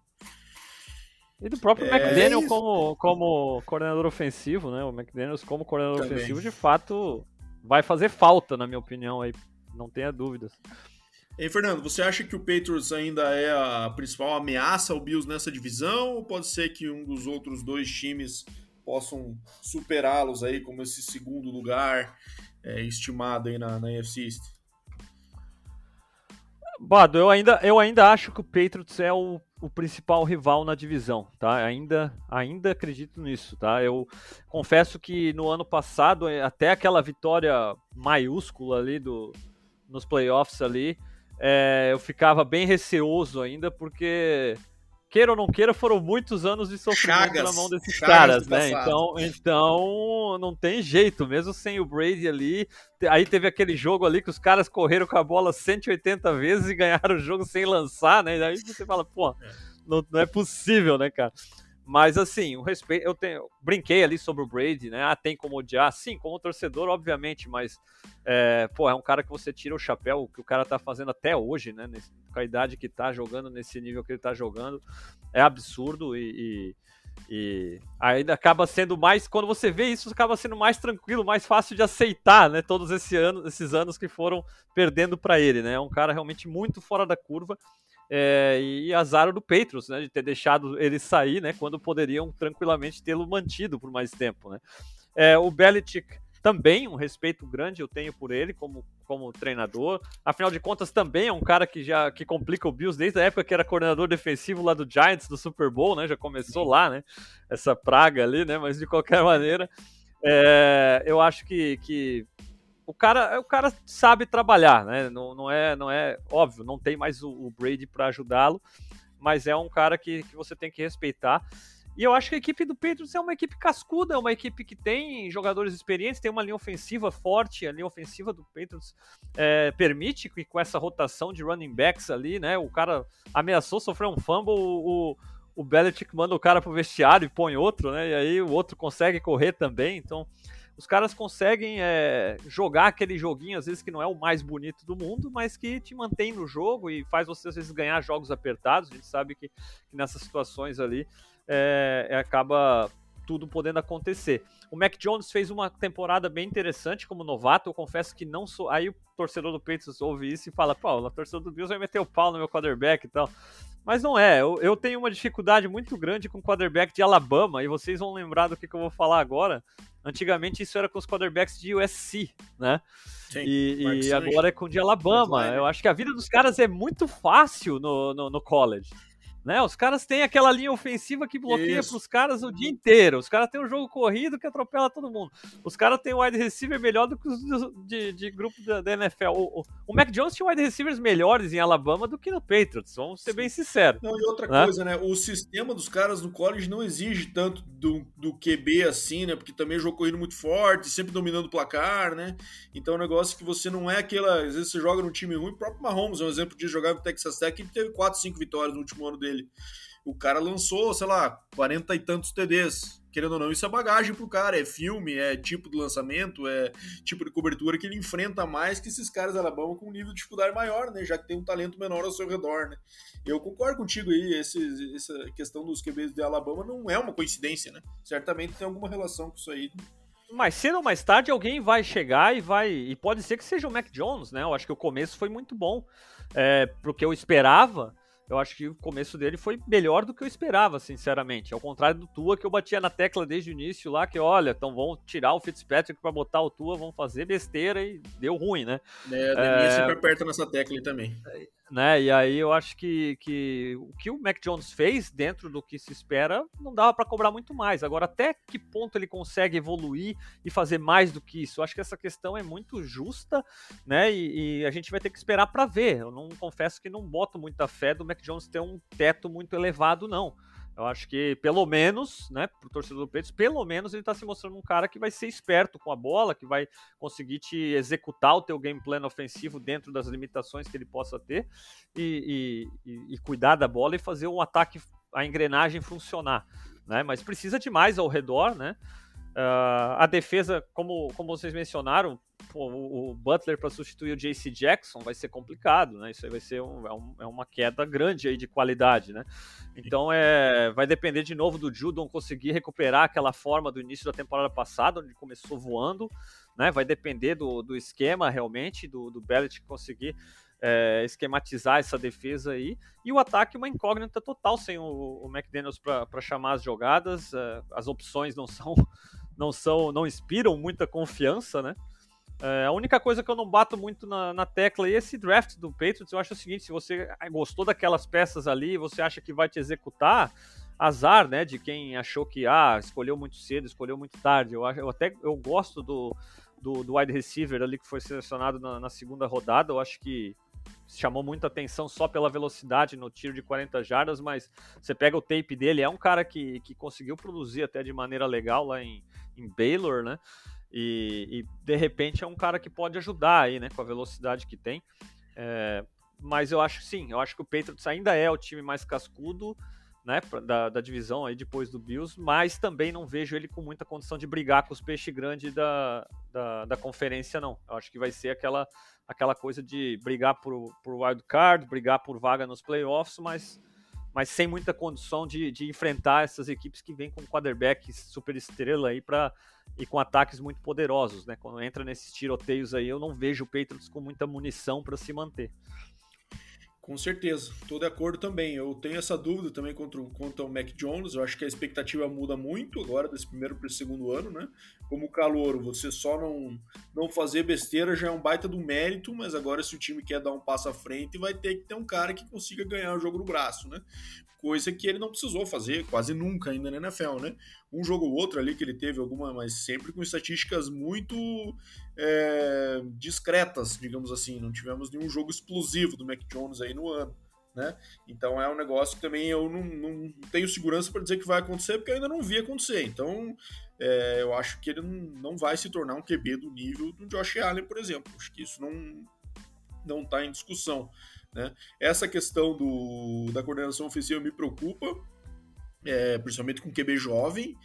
E do próprio É, McDaniel como, como coordenador ofensivo, né? O McDaniels como coordenador Também. ofensivo, de fato, vai fazer falta, na minha opinião, aí. Não tenha dúvidas. E aí, Fernando, você acha que o Patriots ainda é a principal ameaça ao Bills nessa divisão? Ou pode ser que um dos outros dois times possam superá-los aí como esse segundo lugar é, estimado aí na, na East? Bado, eu ainda, eu ainda acho que o Patriots é o, o principal rival na divisão, tá? Ainda, ainda acredito nisso, tá? Eu confesso que no ano passado, eh, até aquela vitória maiúscula ali do, nos playoffs ali, é, eu ficava bem receoso ainda, porque queira ou não queira, foram muitos anos de sofrimento Chagas, na mão desses chagas caras, né? passado. Então, então não tem jeito, mesmo sem o Brady ali. Aí teve aquele jogo ali que os caras correram com a bola 180 vezes e ganharam o jogo sem lançar, né? Aí você fala, pô, não, não é possível, né, cara? Mas assim, o respeito, eu tenho, brinquei ali sobre o Brady, né? Ah, tem como odiar? Sim, como torcedor, obviamente, mas é, pô, é um cara que você tira o chapéu, que o cara tá fazendo até hoje, né? nesse- com a idade que tá jogando, nesse nível que ele tá jogando, é absurdo e, e, e ainda acaba sendo mais, quando você vê isso, acaba sendo mais tranquilo, mais fácil de aceitar, né? Todos esse ano, esses anos que foram perdendo para ele, né? É um cara realmente muito fora da curva. É, e azar do Patriots, né, de ter deixado ele sair, né, quando poderiam tranquilamente tê-lo mantido por mais tempo, né. É, o Belichick também, um respeito grande eu tenho por ele como, como treinador. Afinal de contas, também é um cara que já que complica o Bills desde a época que era coordenador defensivo lá do Giants do Super Bowl, né? Já começou lá, né? Essa praga ali, né? Mas de qualquer maneira, é, eu acho que, que o cara, o cara sabe trabalhar, né? Não, não é, não é óbvio, não tem mais o, o Brady para ajudá-lo, mas é um cara que, que você tem que respeitar. E eu acho que a equipe do Patriots é uma equipe cascuda, é uma equipe que tem jogadores experientes, tem uma linha ofensiva forte, a linha ofensiva do Patriots é, permite que com essa rotação de running backs ali, né, o cara ameaçou sofrer um fumble, o, o Belichick manda o cara pro vestiário e põe outro, né, e aí o outro consegue correr também, então os caras conseguem é, jogar aquele joguinho, às vezes que não é o mais bonito do mundo, mas que te mantém no jogo e faz você às vezes ganhar jogos apertados, a gente sabe que, que nessas situações ali é, é, acaba tudo podendo acontecer. O Mac Jones fez uma temporada bem interessante como novato. Eu confesso que não sou. Aí o torcedor do Patriots ouve isso e fala: pô, o torcedor do Bills vai meter o pau no meu quarterback e tal. Mas não é. Eu, eu tenho uma dificuldade muito grande com o quarterback de Alabama e vocês vão lembrar do que, que eu vou falar agora. Antigamente isso era com os quarterbacks de USC, né? Sim, e, e agora é com o de Alabama. Eu acho que a vida dos caras é muito fácil no, no, no college. Né? Os caras têm aquela linha ofensiva que bloqueia para os caras o dia inteiro. Os caras têm um jogo corrido que atropela todo mundo. Os caras têm um wide receiver melhor do que os de, de grupo da, da NFL. O, o, o, Mac Jones tinha wide receivers melhores em Alabama do que no Patriots, vamos ser bem sinceros. Não, e outra né? coisa, né? O sistema dos caras no college não exige tanto do, do QB assim, né? Porque também é jogo corrido muito forte, sempre dominando o placar, né? Então é um negócio que você não é aquela. Às vezes você joga num time ruim, o próprio Mahomes é um exemplo de jogar no Texas Tech e teve 4, 5 vitórias no último ano dele dele. O cara lançou, sei lá, 40 e tantos TDs. Querendo ou não, isso é bagagem pro cara, é filme, é tipo de lançamento, é tipo de cobertura que ele enfrenta mais que esses caras Alabama com um nível de dificuldade maior, né? Já que tem um talento menor ao seu redor, né? Eu concordo contigo aí, esse, essa questão dos QBs de Alabama não é uma coincidência, né? Certamente tem alguma relação com isso aí. Mais cedo ou mais tarde alguém vai chegar e vai. E pode ser que seja o Mac Jones, né? Eu acho que o começo foi muito bom. É, pro que eu esperava eu acho que o começo dele foi melhor do que eu esperava, sinceramente. Ao contrário do Tua, que eu batia na tecla desde o início lá, que olha, então vão tirar o Fitzpatrick para botar o Tua, vão fazer besteira e deu ruim, né? É, a é... sempre aperta nessa tecla aí também. Né? E aí eu acho que, que o que o Mac Jones fez dentro do que se espera não dava para cobrar muito mais. Agora, até que ponto ele consegue evoluir e fazer mais do que isso? Eu acho que essa questão é muito justa, né? E, e a gente vai ter que esperar para ver. Eu não confesso que não boto muita fé do Mac Jones ter um teto muito elevado, não. Eu acho que, pelo menos, né, pro torcedor do Patriots, pelo menos ele está se mostrando um cara que vai ser esperto com a bola, que vai conseguir te executar o teu game plan ofensivo dentro das limitações que ele possa ter e, e, e cuidar da bola e fazer o ataque, a engrenagem funcionar, né? Mas precisa de mais ao redor, né? Uh, a defesa, como, como vocês mencionaram, o, o, Butler para substituir o JC Jackson vai ser complicado, né? Isso aí vai ser um, é, um, é, uma queda grande aí de qualidade, né? Então é, vai depender de novo do Judon conseguir recuperar aquela forma do início da temporada passada, onde começou voando, né? Vai depender do, do esquema realmente, do, do Bellet conseguir é, esquematizar essa defesa aí. E o ataque, uma incógnita total sem o, o McDaniels para chamar as jogadas. É, as opções não são não são, não inspiram muita confiança, né? É, a única coisa que eu não bato muito na, na tecla e esse draft do Patriots, eu acho o seguinte: se você gostou daquelas peças ali, você acha que vai te executar, azar, né? De quem achou que ah, escolheu muito cedo, escolheu muito tarde. Eu, eu até eu gosto do, do, do wide receiver ali que foi selecionado na, na segunda rodada. Eu acho que chamou muita atenção só pela velocidade no tiro de 40 jardas, mas você pega o tape dele, é um cara que, que conseguiu produzir até de maneira legal lá em, em Baylor, né? E, e, de repente é um cara que pode ajudar aí, né? Com a velocidade que tem. É, mas eu acho sim, eu acho que o Patriots ainda é o time mais cascudo, né? Da, da divisão aí depois do Bills, mas também não vejo ele com muita condição de brigar com os peixes grandes da, da, da conferência, não. Eu acho que vai ser aquela aquela coisa de brigar por, por wild card, brigar por vaga nos playoffs, mas, mas sem muita condição de, de enfrentar essas equipes que vêm com quarterback super estrela aí para e com ataques muito poderosos, né? Quando entra nesses tiroteios aí, eu não vejo o Patriots com muita munição para se manter. Com certeza, estou de acordo também. Eu tenho essa dúvida também contra, contra o Mac Jones. Eu acho que a expectativa muda muito agora, desse primeiro para o segundo ano, né? Como calor, você só não, não fazer besteira já é um baita do mérito, mas agora se o time quer dar um passo à frente, vai ter que ter um cara que consiga ganhar o jogo no braço, né? Coisa que ele não precisou fazer quase nunca ainda na NFL, né? Um jogo ou outro ali que ele teve alguma, mas sempre com estatísticas muito é, discretas, digamos assim. Não tivemos nenhum jogo explosivo do Mac Jones aí no ano. né? Então é um negócio que também eu não, não tenho segurança para dizer que vai acontecer, porque eu ainda não vi acontecer. Então é, eu acho que ele não vai se tornar um QB do nível do Josh Allen, por exemplo. Acho que isso não não está em discussão. Né? Essa questão do, da coordenação ofensiva me preocupa, é, principalmente com QB jovem.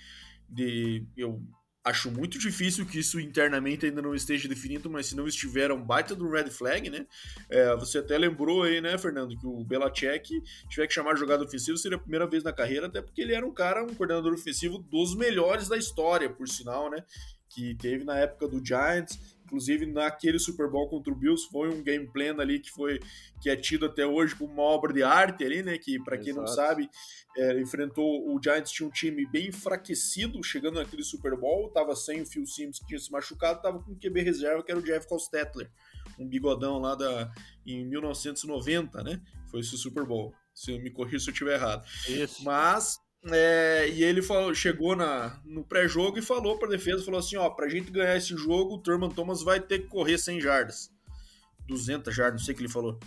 De, eu Acho muito difícil que isso internamente ainda não esteja definido, mas se não estiver, é um baita do red flag, né? É, você até lembrou aí, né, Fernando, que o Belichick tiver que chamar jogada ofensiva seria a primeira vez na carreira, até porque ele era um cara, um coordenador ofensivo dos melhores da história, por sinal, né? Que teve na época do Giants, Inclusive, naquele Super Bowl contra o Bills, foi um game plan ali que foi que é tido até hoje como uma obra de arte ali, né? Que, para quem não sabe, é, enfrentou o Giants, tinha um time bem enfraquecido chegando naquele Super Bowl, tava sem o Phil Sims que tinha se machucado, tava com o QB reserva, que era o Jeff Kostetler, um bigodão lá da, em 1990, né? Foi esse Super Bowl. Se eu me corrija se eu estiver errado. Isso. Mas é, e ele falou, chegou na, no pré-jogo e falou para a defesa, falou assim, ó, pra gente ganhar esse jogo, o Thurman Thomas vai ter que correr 100 jardas. 200 jardas, não sei o que ele falou.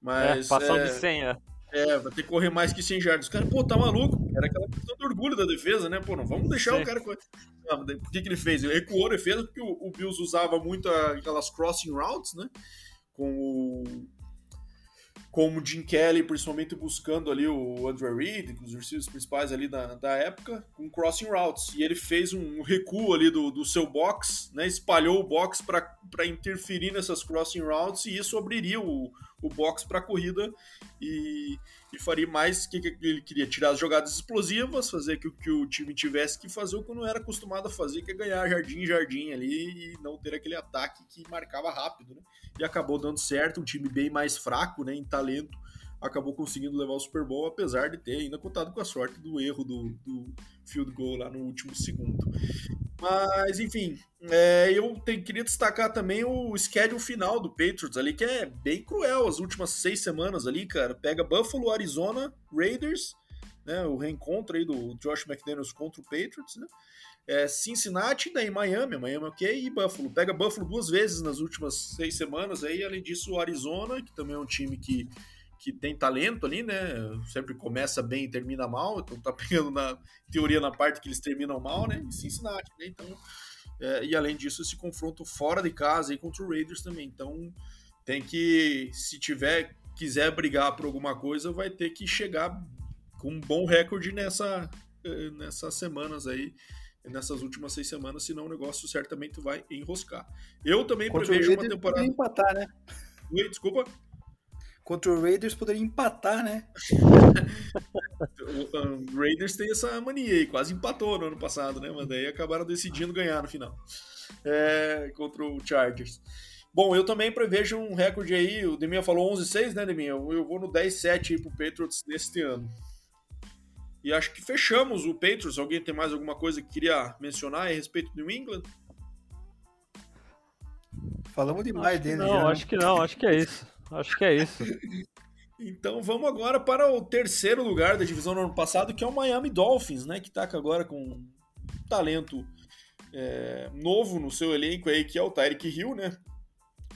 Mas, é, passou é, de 100, é. É, vai ter que correr mais que 100 jardas. Os caras, pô, tá maluco. Era aquela questão de orgulho da defesa, né? Pô, não vamos deixar Sim. o cara... Não, por que que ele fez? Ele recuou a defesa porque o, o Bills usava muito aquelas crossing routes, né? Com o como Jim Kelly, principalmente buscando ali o Andrew Reid, os receivers principais ali da, da época, com crossing routes. E ele fez um recuo ali do, do seu box, né, espalhou o box para interferir nessas crossing routes e isso abriria o, o box para a corrida e, e faria mais que, que ele queria tirar as jogadas explosivas, fazer que, que o time tivesse que fazer o que não era acostumado a fazer, que é ganhar jardim em jardim ali e não ter aquele ataque que marcava rápido, né? E acabou dando certo, um time bem mais fraco, né, em talento, acabou conseguindo levar o Super Bowl, apesar de ter ainda contado com a sorte do erro do, do field goal lá no último segundo. Mas, enfim, é, eu te, queria destacar também o schedule final do Patriots ali, que é bem cruel as últimas seis semanas ali, cara. Pega Buffalo, Arizona, Raiders, né, o reencontro aí do Josh McDaniels contra o Patriots, né? É, Cincinnati, daí Miami, Miami ok, e Buffalo. Pega Buffalo duas vezes nas últimas seis semanas aí, além disso o Arizona, que também é um time que que tem talento ali, né? Sempre começa bem e termina mal, então tá pegando na teoria na parte que eles terminam mal, né? Em Cincinnati, né? Então, é, e além disso, esse confronto fora de casa aí contra o Raiders também. Então, tem que, se tiver, quiser brigar por alguma coisa, vai ter que chegar com um bom recorde nessa, é, nessas semanas aí, nessas últimas seis semanas, senão o negócio certamente vai enroscar. Eu também contra prevejo uma temporada. empatar, né? Oi, desculpa contra o Raiders poderia empatar, né? o Raiders tem essa mania aí, quase empatou no ano passado, né? Mas daí acabaram decidindo ganhar no final é, contra o Chargers. Bom, eu também prevejo um recorde aí, o Deminha falou 11-6, né, Deminha? Eu vou no 10-7 aí pro Patriots neste ano. E acho que fechamos o Patriots. Alguém tem mais alguma coisa que queria mencionar a respeito do New England? Falamos demais dele. Não, já, né? acho que não, acho que é isso. Acho que é isso. Então vamos agora para o terceiro lugar da divisão do ano passado, que é o Miami Dolphins, né? Que está agora com um talento é, novo no seu elenco aí, que é o Tyreek Hill, né?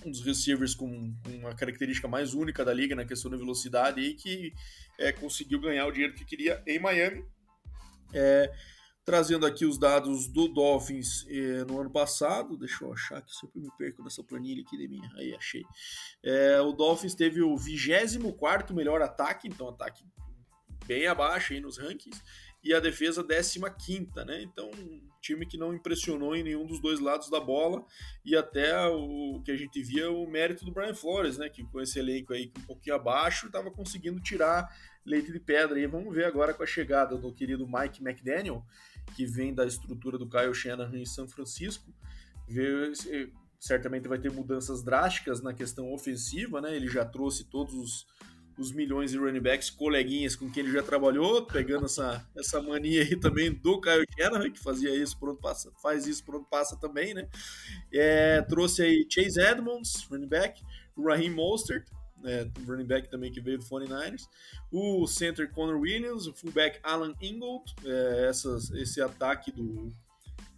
Um dos receivers com, com, uma característica mais única da liga na questão da velocidade e que é, conseguiu ganhar o dinheiro que queria em Miami. É, Trazendo aqui os dados do Dolphins eh, no ano passado, deixa eu achar que sempre me perco nessa planilha aqui de minha. Aí, achei. É, o Dolphins teve o 24 melhor ataque, então ataque bem abaixo aí nos rankings, e a defesa 15, né? Então, um time que não impressionou em nenhum dos dois lados da bola, e até o que a gente via o mérito do Brian Flores, né? Que com esse elenco aí um pouquinho abaixo, estava conseguindo tirar leite de pedra. E vamos ver agora com a chegada do querido Mike McDaniel que vem da estrutura do Kyle Shanahan em São Francisco, vê, certamente vai ter mudanças drásticas na questão ofensiva, né? Ele já trouxe todos os, os milhões de running backs, coleguinhas com quem ele já trabalhou, pegando essa, essa mania aí também do Kyle Shanahan, que fazia isso por onde passa, faz isso por onde passa também, né? É, trouxe aí Chase Edmonds, running back, Raheem Mostert, é, running back também que veio do 49ers, o center Connor Williams, o fullback Alan Ingold, é, essas, esse ataque do,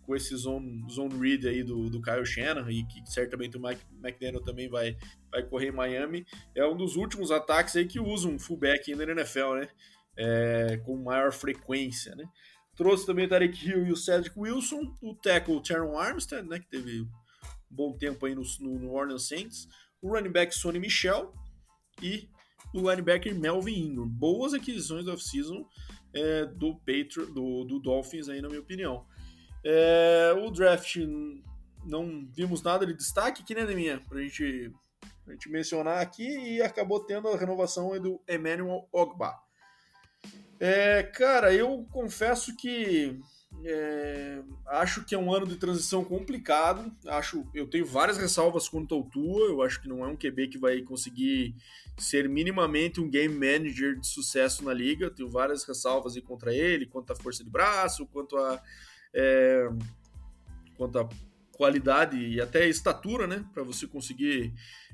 com esse zone, zone read aí do, do Kyle Shanahan e que certamente o Mike McDaniel também vai, vai correr em Miami, é um dos últimos ataques aí que usam um fullback na NFL, né? É, com maior frequência, né? Trouxe também o Tarek Hill e o Cedric Wilson, o tackle Sharon Armstead, né? Que teve um bom tempo aí no, no, no Orleans Saints, o running back Sonny Michel e o linebacker Melvin Ingram. Boas aquisições do off-season é, do, do, do Dolphins aí, na minha opinião. É, o draft não vimos nada de destaque aqui, né, Deminha? Pra gente, pra gente mencionar aqui e acabou tendo a renovação do Emmanuel Ogba. É, cara, eu confesso que é, acho que é um ano de transição complicado. Acho, eu tenho várias ressalvas quanto ao Tua. Eu acho que não é um QB que vai conseguir ser minimamente um game manager de sucesso na liga. tenho várias ressalvas contra ele, quanto à força de braço, quanto a é, quanto à qualidade e até estatura, né, para você conseguir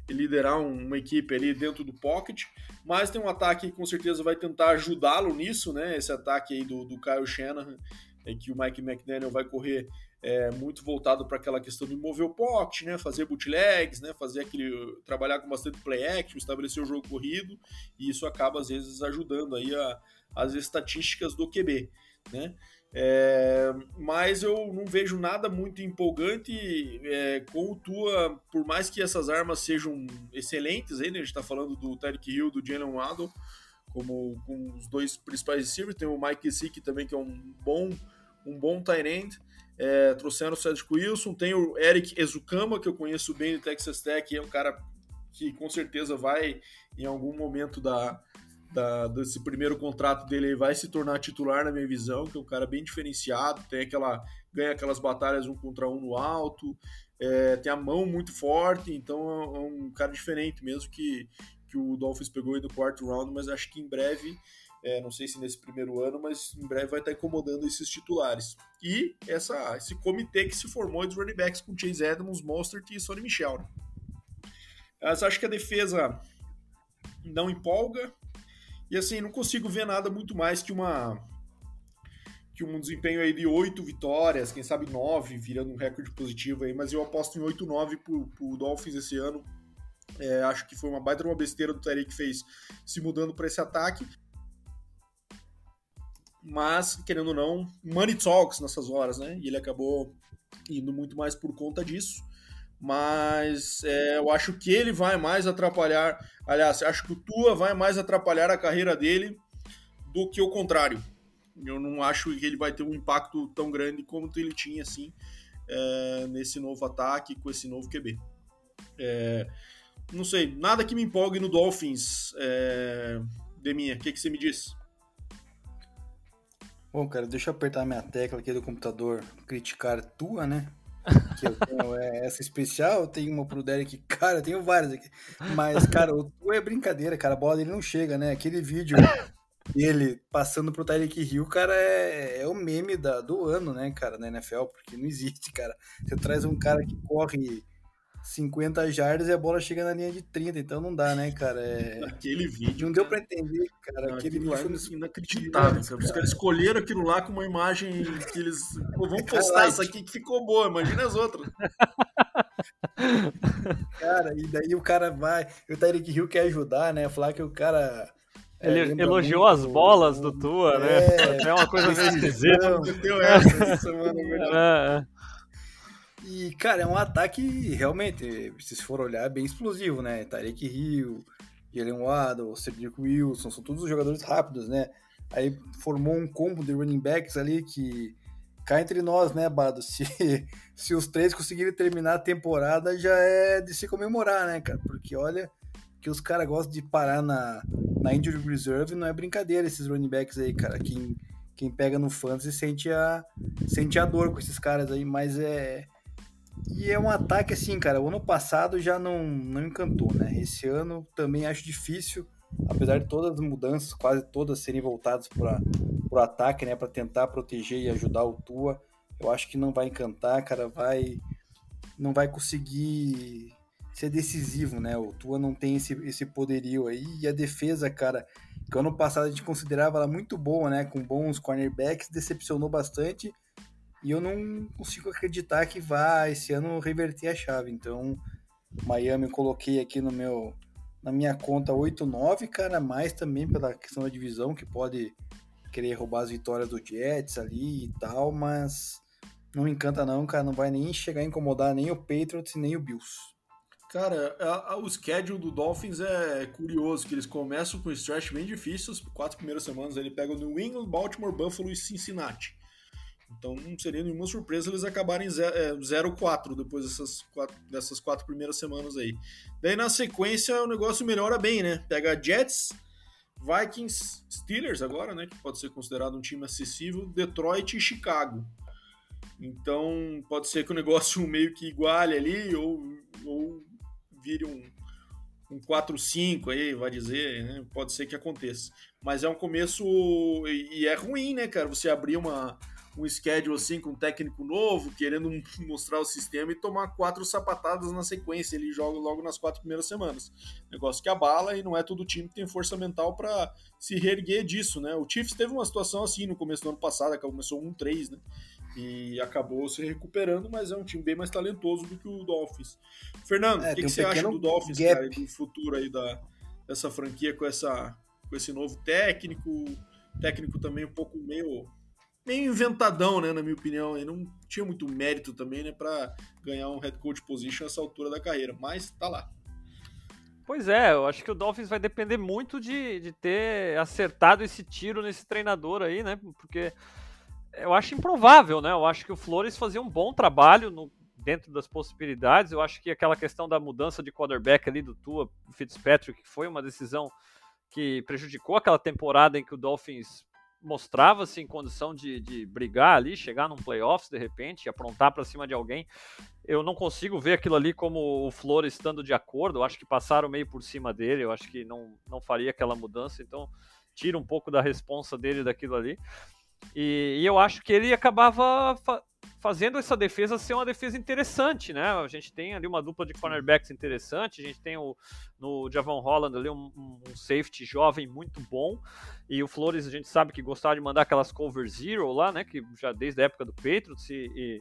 liderar uma equipe ali dentro do pocket, mas tem um ataque que com certeza vai tentar ajudá-lo nisso, né, esse ataque aí do, do Kyle Shanahan, é que o Mike McDaniel vai correr é, muito voltado para aquela questão de mover o né, fazer bootlegs, né, fazer aquele trabalhar com bastante play action, estabelecer o jogo corrido, e isso acaba às vezes ajudando aí a, as estatísticas do QB, né? É, mas eu não vejo nada muito empolgante é, com o Tua, por mais que essas armas sejam excelentes, aí, né? a gente está falando do Tarek Hill, do Jalen Waddle, como com os dois principais receivers, tem o Mike Sick também, que é um bom, um bom tight end, é, trouxeram o Cedric Wilson, tem o Eric Ezukama, que eu conheço bem do Texas Tech, é um cara que com certeza vai, em algum momento da, da, desse primeiro contrato dele vai se tornar titular na minha visão, que é um cara bem diferenciado, tem aquela ganha aquelas batalhas um contra um no alto, é, tem a mão muito forte, então é, é um cara diferente mesmo que, que o Dolphins pegou aí do quarto round, mas acho que em breve, é, não sei se nesse primeiro ano, mas em breve vai estar incomodando esses titulares. E essa, esse comitê que se formou dos running backs com Chase Edmonds, Mostert e Sonny Michel. Né? Mas acho que a defesa não empolga, e assim, não consigo ver nada muito mais que uma que um desempenho aí de oito vitórias, quem sabe nove, virando um recorde positivo aí, mas eu aposto em 8-9 pro, pro Dolphins esse ano. É, acho que foi uma baita uma besteira do Tarek que fez se mudando para esse ataque. Mas, querendo ou não, money talks nessas horas, né? E ele acabou indo muito mais por conta disso mas é, eu acho que ele vai mais atrapalhar. Aliás, acho que o Tua vai mais atrapalhar a carreira dele do que o contrário. Eu não acho que ele vai ter um impacto tão grande como ele tinha assim é, nesse novo ataque com esse novo QB. É, não sei, nada que me empolgue no Dolphins, é, Deminha. O que, que você me diz? Bom, cara, deixa eu apertar minha tecla aqui do computador, criticar tua, né? que eu tenho é, essa especial, tem uma pro Derek, cara, eu tenho várias aqui. Mas, cara, o tu é brincadeira, cara, a bola dele não chega, né? Aquele vídeo dele passando pro Tyreek Hill, cara, é, é o meme da, do ano, né, cara, na NFL, porque não existe, cara. Você traz um cara que corre 50 jardas e a bola chega na linha de 30, então não dá, né, cara? É... Aquele vídeo. Não deu pra entender, cara. Aquele vídeo foi inacreditável, cara. Os caras escolheram aquilo lá com uma imagem que eles. Pô, vamos postar essa aqui que ficou boa, imagina as outras. cara, e daí o cara vai. O Tyreek Hill quer ajudar, né? Falar que o cara. É, Ele elogiou muito, as bolas do Tua, né? É, é uma coisa meio esquisita. Deu essa essa semana, é, é. E, cara, é um ataque realmente, se for olhar, bem explosivo, né? Tarek Hill, Jalen Waddle, Cedric Wilson, são todos os jogadores rápidos, né? Aí formou um combo de running backs ali que cá entre nós, né, Bado? Se, se os três conseguirem terminar a temporada, já é de se comemorar, né, cara? Porque olha que os caras gostam de parar na, na injury reserve, não é brincadeira esses running backs aí, cara. Quem, quem pega no fantasy sente a, sente a dor com esses caras aí, mas é e é um ataque assim, cara. O ano passado já não, não encantou, né? Esse ano também acho difícil, apesar de todas as mudanças, quase todas serem voltadas para o ataque, né? Para tentar proteger e ajudar o Tua. Eu acho que não vai encantar, cara. Vai. Não vai conseguir ser decisivo, né? O Tua não tem esse, esse poderio aí. E a defesa, cara, que ano passado a gente considerava ela muito boa, né? Com bons cornerbacks, decepcionou bastante E eu não consigo acreditar que vai esse ano reverter a chave. Então, Miami eu coloquei aqui no meu na minha conta 8-9, cara, mais também pela questão da divisão, que pode querer roubar as vitórias do Jets ali e tal, mas não encanta não, cara, não vai nem chegar a incomodar nem o Patriots nem o Bills. Cara, a, a, o schedule do Dolphins é curioso, que eles começam com um stretch bem difícil, as quatro primeiras semanas ele pega o New England, Baltimore, Buffalo e Cincinnati. Então não seria nenhuma surpresa eles acabarem 0-4 é, depois dessas quatro, dessas quatro primeiras semanas aí. Daí na sequência o negócio melhora bem, né? Pega Jets, Vikings, Steelers agora, né? Que pode ser considerado um time acessível, Detroit e Chicago. Então pode ser que o negócio meio que iguale ali ou, ou vire um, um 4-5 aí, vai dizer, né? Pode ser que aconteça. Mas é um começo e é ruim, né, cara? Você abrir uma um schedule assim com um técnico novo, querendo mostrar o sistema e tomar quatro sapatadas na sequência. Ele joga logo nas quatro primeiras semanas. Negócio que abala e não é todo time que tem força mental para se reerguer disso, né? O Chiefs teve uma situação assim no começo do ano passado, que começou 1-3, né? E acabou se recuperando, mas é um time bem mais talentoso do que o Dolphins. Fernando, é, o que, que um você acha do Dolphins, gap. cara, e do futuro aí da, dessa franquia com, essa, com esse novo técnico? Técnico também um pouco meio meio inventadão, né, na minha opinião. Ele não tinha muito mérito também, né, para ganhar um head coach position nessa altura da carreira, mas tá lá. Pois é, eu acho que o Dolphins vai depender muito de, de ter acertado esse tiro nesse treinador aí, né? Porque eu acho improvável, né? Eu acho que o Flores fazia um bom trabalho no, dentro das possibilidades. Eu acho que aquela questão da mudança de quarterback ali do Tua Fitzpatrick foi uma decisão que prejudicou aquela temporada em que o Dolphins mostrava-se em condição de, de brigar ali, chegar num playoffs de repente, aprontar para cima de alguém. Eu não consigo ver aquilo ali como o Flores estando de acordo. Eu acho que passaram meio por cima dele. Eu acho que não, não faria aquela mudança. Então, tira um pouco da responsa dele daquilo ali. E, e eu acho que ele acabava fa fazendo essa defesa ser uma defesa interessante, né? A gente tem ali uma dupla de cornerbacks interessante, a gente tem o, no Javon Holland ali um, um, safety jovem muito bom, e o Flores a gente sabe que gostava de mandar aquelas cover zero lá, né? Que já desde a época do Patriots e, e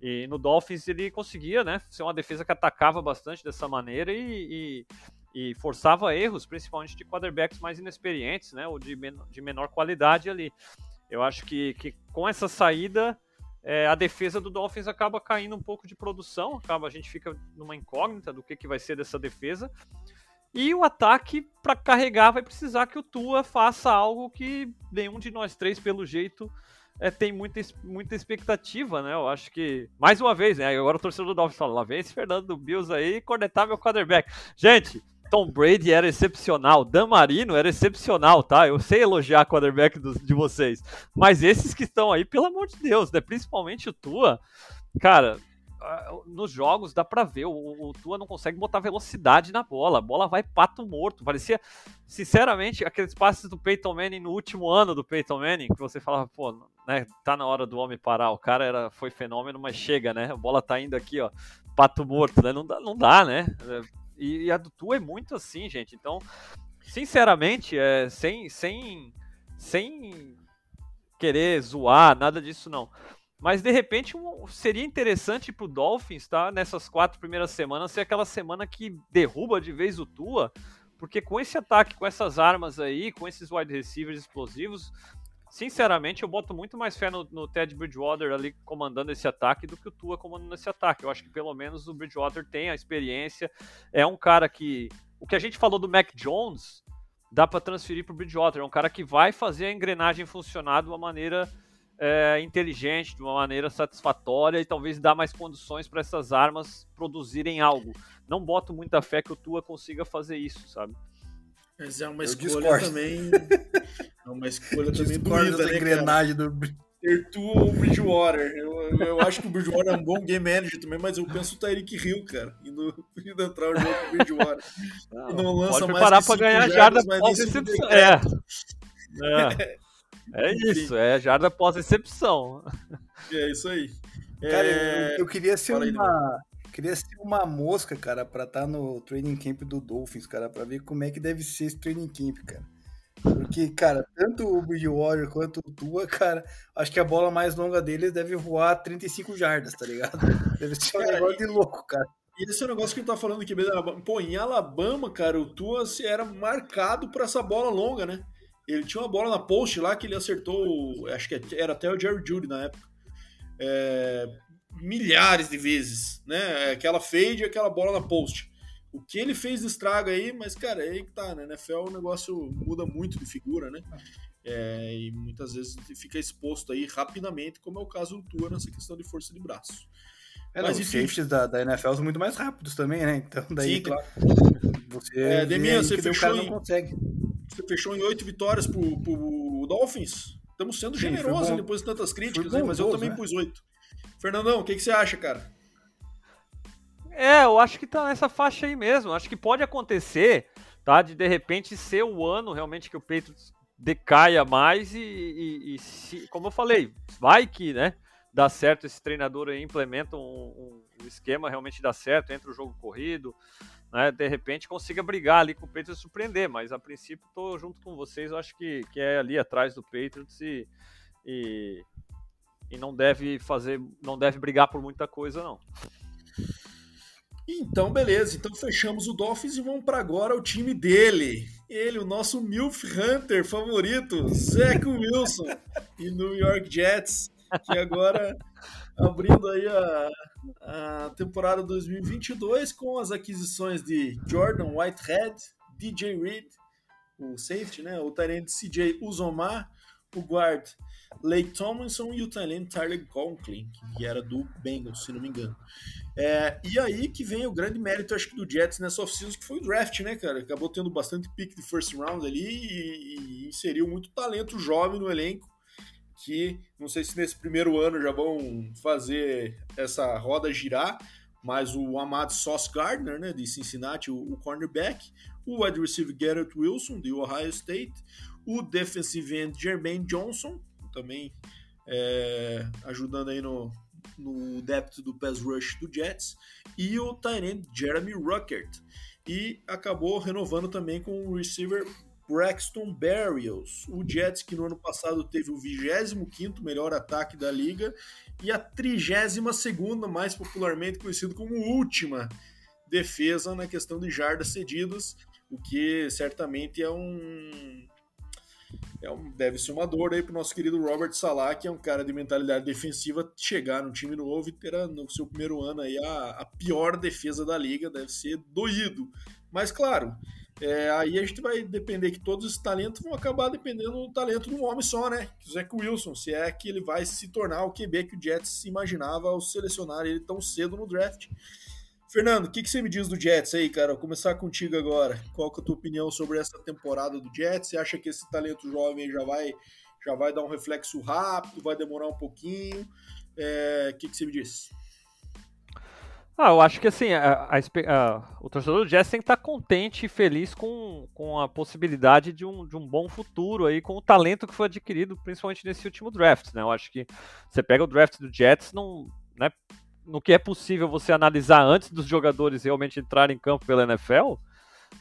e no Dolphins ele conseguia, né, ser uma defesa que atacava bastante dessa maneira e, e, e forçava erros, principalmente de quarterbacks mais inexperientes, né, ou de, men de menor qualidade ali. Eu acho que, que com essa saída é, a defesa do Dolphins acaba caindo um pouco de produção, acaba a gente fica numa incógnita do que, que vai ser dessa defesa. E o ataque, para carregar, vai precisar que o Tua faça algo que nenhum de nós três, pelo jeito, é, tem muita, muita expectativa, né? Eu acho que, mais uma vez, né? Agora o torcedor do Dolphins fala: lá vem esse Fernando do Bills aí cornetar quarterback. Gente, Tom Brady era excepcional, Dan Marino era excepcional, tá? Eu sei elogiar quarterback dos, de vocês, mas esses que estão aí, pelo amor de Deus, né? Principalmente o Tua, cara, nos jogos dá pra ver, o, o, Tua não consegue botar velocidade na bola, a bola vai pato morto. Parecia, sinceramente, aqueles passes do Peyton Manning no último ano do Peyton Manning, que você falava, pô, né, tá na hora do homem parar. O cara era, foi fenômeno, mas chega, né? A bola tá indo aqui, ó, pato morto, né? Não dá, não dá né? E, e a do Tu é muito assim, gente. Então, sinceramente, é, sem, sem, sem querer zoar, nada disso não. Mas de repente um, seria interessante pro Dolphins, tá? Nessas quatro primeiras semanas, ser aquela semana que derruba de vez o Tua, porque com esse ataque, com essas armas aí, com esses wide receivers explosivos, Sinceramente, eu boto muito mais fé no, no, Ted Bridgewater ali comandando esse ataque do que o Tua comandando esse ataque. Eu acho que pelo menos o Bridgewater tem a experiência. É um cara que. O que a gente falou do Mac Jones dá para transferir para o Bridgewater. É um cara que vai fazer a engrenagem funcionar de uma maneira é, inteligente, de uma maneira satisfatória e talvez dar mais condições para essas armas produzirem algo. Não boto muita fé que o Tua consiga fazer isso, sabe? Mas é uma eu escolha discordo. também. É uma escolha também doída, né, engrenagem cara? do ter tu ou Bridgewater. Eu, eu acho que o Bridgewater é um bom game manager também, mas eu penso o Tyreek Hill, cara, indo, indo entrar no jogo com o Bridgewater. Não, não lança pode mais parar pra ganhar jarda pós-recepção. É. é. É isso, é jarda pós-recepção. É isso aí. Cara, é... eu, eu, queria ser uma, Queria ser uma mosca, cara, pra estar tá no training camp do Dolphins, cara, pra ver como é que deve ser esse training camp, cara. Porque, cara, tanto o Bridgewater quanto o Tua, cara, acho que a bola mais longa deles deve voar 35 jardas, tá ligado? Deve ser um negócio de louco, cara. E esse é um negócio que gente tá falando aqui, pô, em Alabama, cara, o Tua era marcado por essa bola longa, né? Ele tinha uma bola na post lá que ele acertou, acho que era até o Jerry Judy na época. É, milhares de vezes, né? Aquela fade e aquela bola na post. O que ele fez de estrago aí, mas, cara, é aí que tá, né? NFL o negócio muda muito de figura, né? É, e muitas vezes fica exposto aí rapidamente, como é o caso do Tua nessa questão de força de braço. É, mas, não, os safeties da, da NFL são muito mais rápidos também, né? Então, daí, Sim, claro. Você, é, Deminha, você fechou em, Você fechou em oito vitórias pro, pro Dolphins. Estamos sendo generosos depois de tantas críticas, aí, mas eu também né? pus oito. Fernandão, o que, que você acha, cara? É, eu acho que tá nessa faixa aí mesmo. Acho que pode acontecer, tá? De de repente ser o ano realmente que o Patriots decaia mais e, e, e se, como eu falei, vai que, né? Dá certo esse treinador aí, implementa um, um, um esquema realmente dá certo, entra o jogo corrido, né? De repente consiga brigar ali com o Patriots e surpreender, mas a princípio tô junto com vocês, eu acho que, que é ali atrás do Patriots e, e e não deve fazer, não deve brigar por muita coisa não. Então, beleza. Então fechamos o Dolphins e vamos para agora o time dele. Ele, o nosso Milf Hunter favorito, Zach Wilson e New York Jets, que agora abrindo aí a, a temporada 2022 com as aquisições de Jordan Whitehead, DJ Reed, o safety, né, o Tyrant CJ Uzomar, o guard Lake Tomlinson e o talento Tyler Conklin, que era do Bengals, se não me engano. É, e aí que vem o grande mérito, acho que, do Jets nessa off-season, que foi o draft, né, cara? Acabou tendo bastante pick de first round ali e, e inseriu muito talento jovem no elenco, que não sei se nesse primeiro ano já vão fazer essa roda girar, mas o amado Sauce Gardner, né, de Cincinnati, o, o cornerback, o wide receiver Garrett Wilson, de Ohio State, o defensive end Jermaine Johnson, também é, ajudando aí no, no depth do pass rush do Jets, e o Tyrant Jeremy Ruckert. E acabou renovando também com o receiver Braxton Berrios. O Jets, que no ano passado teve o 25 melhor ataque da liga e a 32 mais popularmente conhecido como última defesa na questão de jardas cedidas, o que certamente é um é um, deve ser uma dor aí pro nosso querido Robert Salah, que é um cara de mentalidade defensiva, chegar num time novo e ter no seu primeiro ano aí a, a pior defesa da liga, deve ser doído. Mas claro, é, aí a gente vai depender que todos os talentos vão acabar dependendo do talento de um homem só, né? O Zach Wilson, se é que ele vai se tornar o QB que o Jets imaginava ao selecionar ele tão cedo no draft. Fernando, o que, que, você me diz do Jets aí, cara? Vou começar contigo agora. Qual que é a tua opinião sobre essa temporada do Jets? Você acha que esse talento jovem já vai, já vai dar um reflexo rápido, vai demorar um pouquinho? É, o que, que, você me diz? Ah, eu acho que assim, a, a, a, o torcedor do Jets tem que estar contente e feliz com, com a possibilidade de um, de um bom futuro aí, com o talento que foi adquirido, principalmente nesse último draft, né? Eu acho que você pega o draft do Jets, não, né, no que é possível você analisar antes dos jogadores realmente entrarem em campo pela NFL,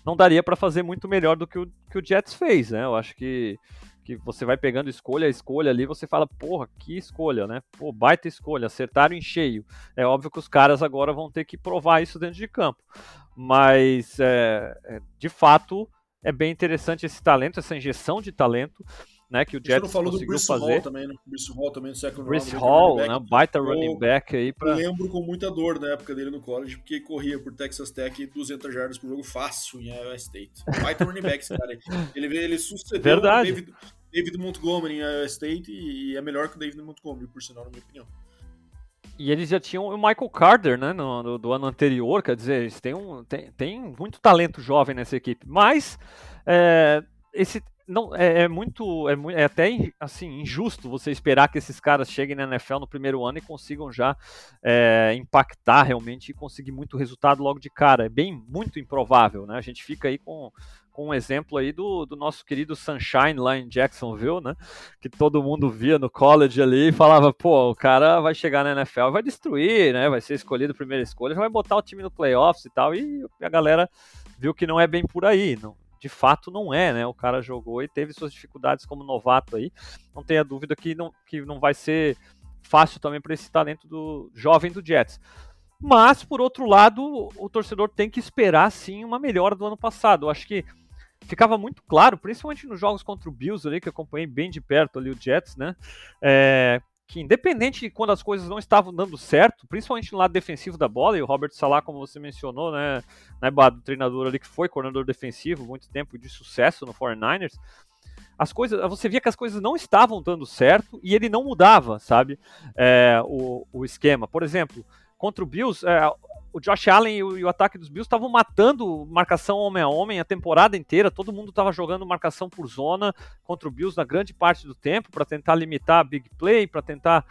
não daria para fazer muito melhor do que o, que o Jets fez, né? Eu acho que, que você vai pegando escolha a escolha ali, você fala, porra, que escolha, né? Pô, baita escolha, acertaram em cheio. É óbvio que os caras agora vão ter que provar isso dentro de campo. Mas, é, é de fato, é bem interessante esse talento, essa injeção de talento né, que o Jets não falou conseguiu do fazer. Hall também, né? Bruce Hall também no second Bruce round. Hall, né? Baita running back aí pra... lembro com muita dor na época dele no college, porque corria por Texas Tech 200 jardas por jogo fácil em Iowa State. Baita running back esse cara aí. Ele, ele sucedeu Verdade. David, David Montgomery em Iowa State e é melhor que o David Montgomery, por sinal, na minha opinião. E eles já tinham o Michael Carter, né, no, no, do ano anterior, quer dizer, eles têm, um, têm, têm muito talento jovem nessa equipe, mas é, esse, não é, é muito é, é, até assim injusto você esperar que esses caras cheguem na NFL no primeiro ano e consigam já é, impactar realmente e conseguir muito resultado logo de cara é bem muito improvável né a gente fica aí com com um exemplo aí do, do nosso querido Sunshine lá em Jacksonville, né? Que todo mundo via no college ali e falava, pô, o cara vai chegar na NFL, vai destruir, né? Vai ser escolhido primeira escolha, vai botar o time no playoffs e tal. E a galera viu que não é bem por aí. Não, de fato não é, né? O cara jogou e teve suas dificuldades como novato aí. Não tenha dúvida que não, que não vai ser fácil também para esse talento do jovem do Jets. Mas, por outro lado, o torcedor tem que esperar sim uma melhora do ano passado. Eu acho que ficava muito claro, principalmente nos jogos contra o Bills ali, que acompanhei bem de perto ali o Jets, né? É, que independente de quando as coisas não estavam dando certo, principalmente no lado defensivo da bola, e o Robert Salah, como você mencionou, né, né do treinador ali que foi coordenador defensivo, muito tempo de sucesso no 49ers, as coisas, você via que as coisas não estavam dando certo e ele não mudava, sabe, é, o, o esquema. Por exemplo, contra o Bills, é, o Josh Allen e o, e o, ataque dos Bills estavam matando marcação homem a homem a temporada inteira. Todo mundo estava jogando marcação por zona contra o Bills na grande parte do tempo para tentar limitar a big play, para tentar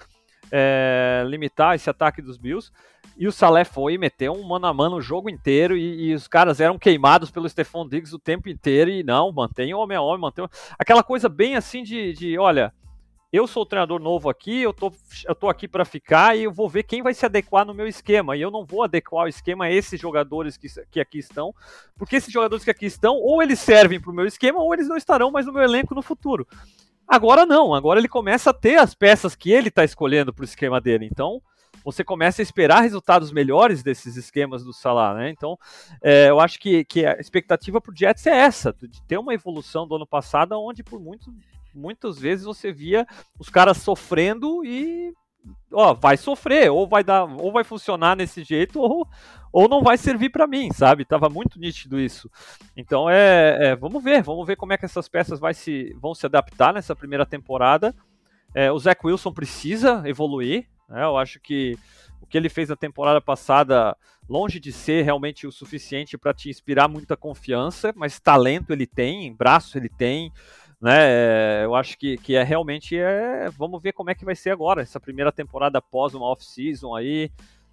é, limitar esse ataque dos Bills. E o Salé foi e meteu um mano a mano o jogo inteiro e, e, os caras eram queimados pelo Stephon Diggs o tempo inteiro e não, mantém homem a homem, mantém aquela coisa bem assim de, de olha, eu sou o treinador novo aqui, eu tô, eu tô aqui para ficar e eu vou ver quem vai se adequar no meu esquema. E eu não vou adequar o esquema a esses jogadores que, que aqui estão, porque esses jogadores que aqui estão, ou eles servem para o meu esquema, ou eles não estarão mais no meu elenco no futuro. Agora não, agora ele começa a ter as peças que ele está escolhendo para o esquema dele. Então, você começa a esperar resultados melhores desses esquemas do Salah, né? Então, é, eu acho que, que a expectativa para o Jets é essa, de ter uma evolução do ano passado, onde por muito muitas vezes você via os caras sofrendo e ó, vai sofrer, ou vai dar, ou vai funcionar nesse jeito, ou, ou não vai servir para mim, sabe? Tava muito nítido isso. Então é, é, vamos ver, vamos ver como é que essas peças vai se, vão se adaptar nessa primeira temporada. É, o Zach Wilson precisa evoluir, né? Eu acho que o que ele fez na temporada passada, longe de ser realmente o suficiente para te inspirar muita confiança, mas talento ele tem, braço ele tem né? Eu acho que, que é realmente é. Vamos ver como é que vai ser agora, essa primeira temporada após uma off-season aí,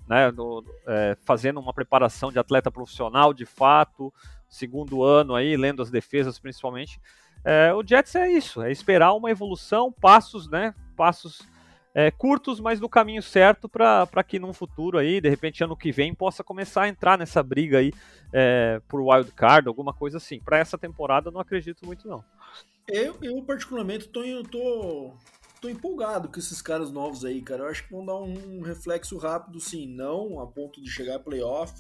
né? No, é, fazendo uma preparação de atleta profissional de fato, segundo ano aí, lendo as defesas principalmente. É, o Jets é isso, é esperar uma evolução, passos, né? Passos é, curtos, mas no caminho certo para que num futuro aí, de repente ano que vem, possa começar a entrar nessa briga aí é, por wild card, alguma coisa assim. Para essa temporada, não acredito muito não. Eu, eu particularmente, tô, tô, tô empolgado com esses caras novos aí, cara. Eu acho que vão dar um reflexo rápido, sim. Não a ponto de chegar a playoff,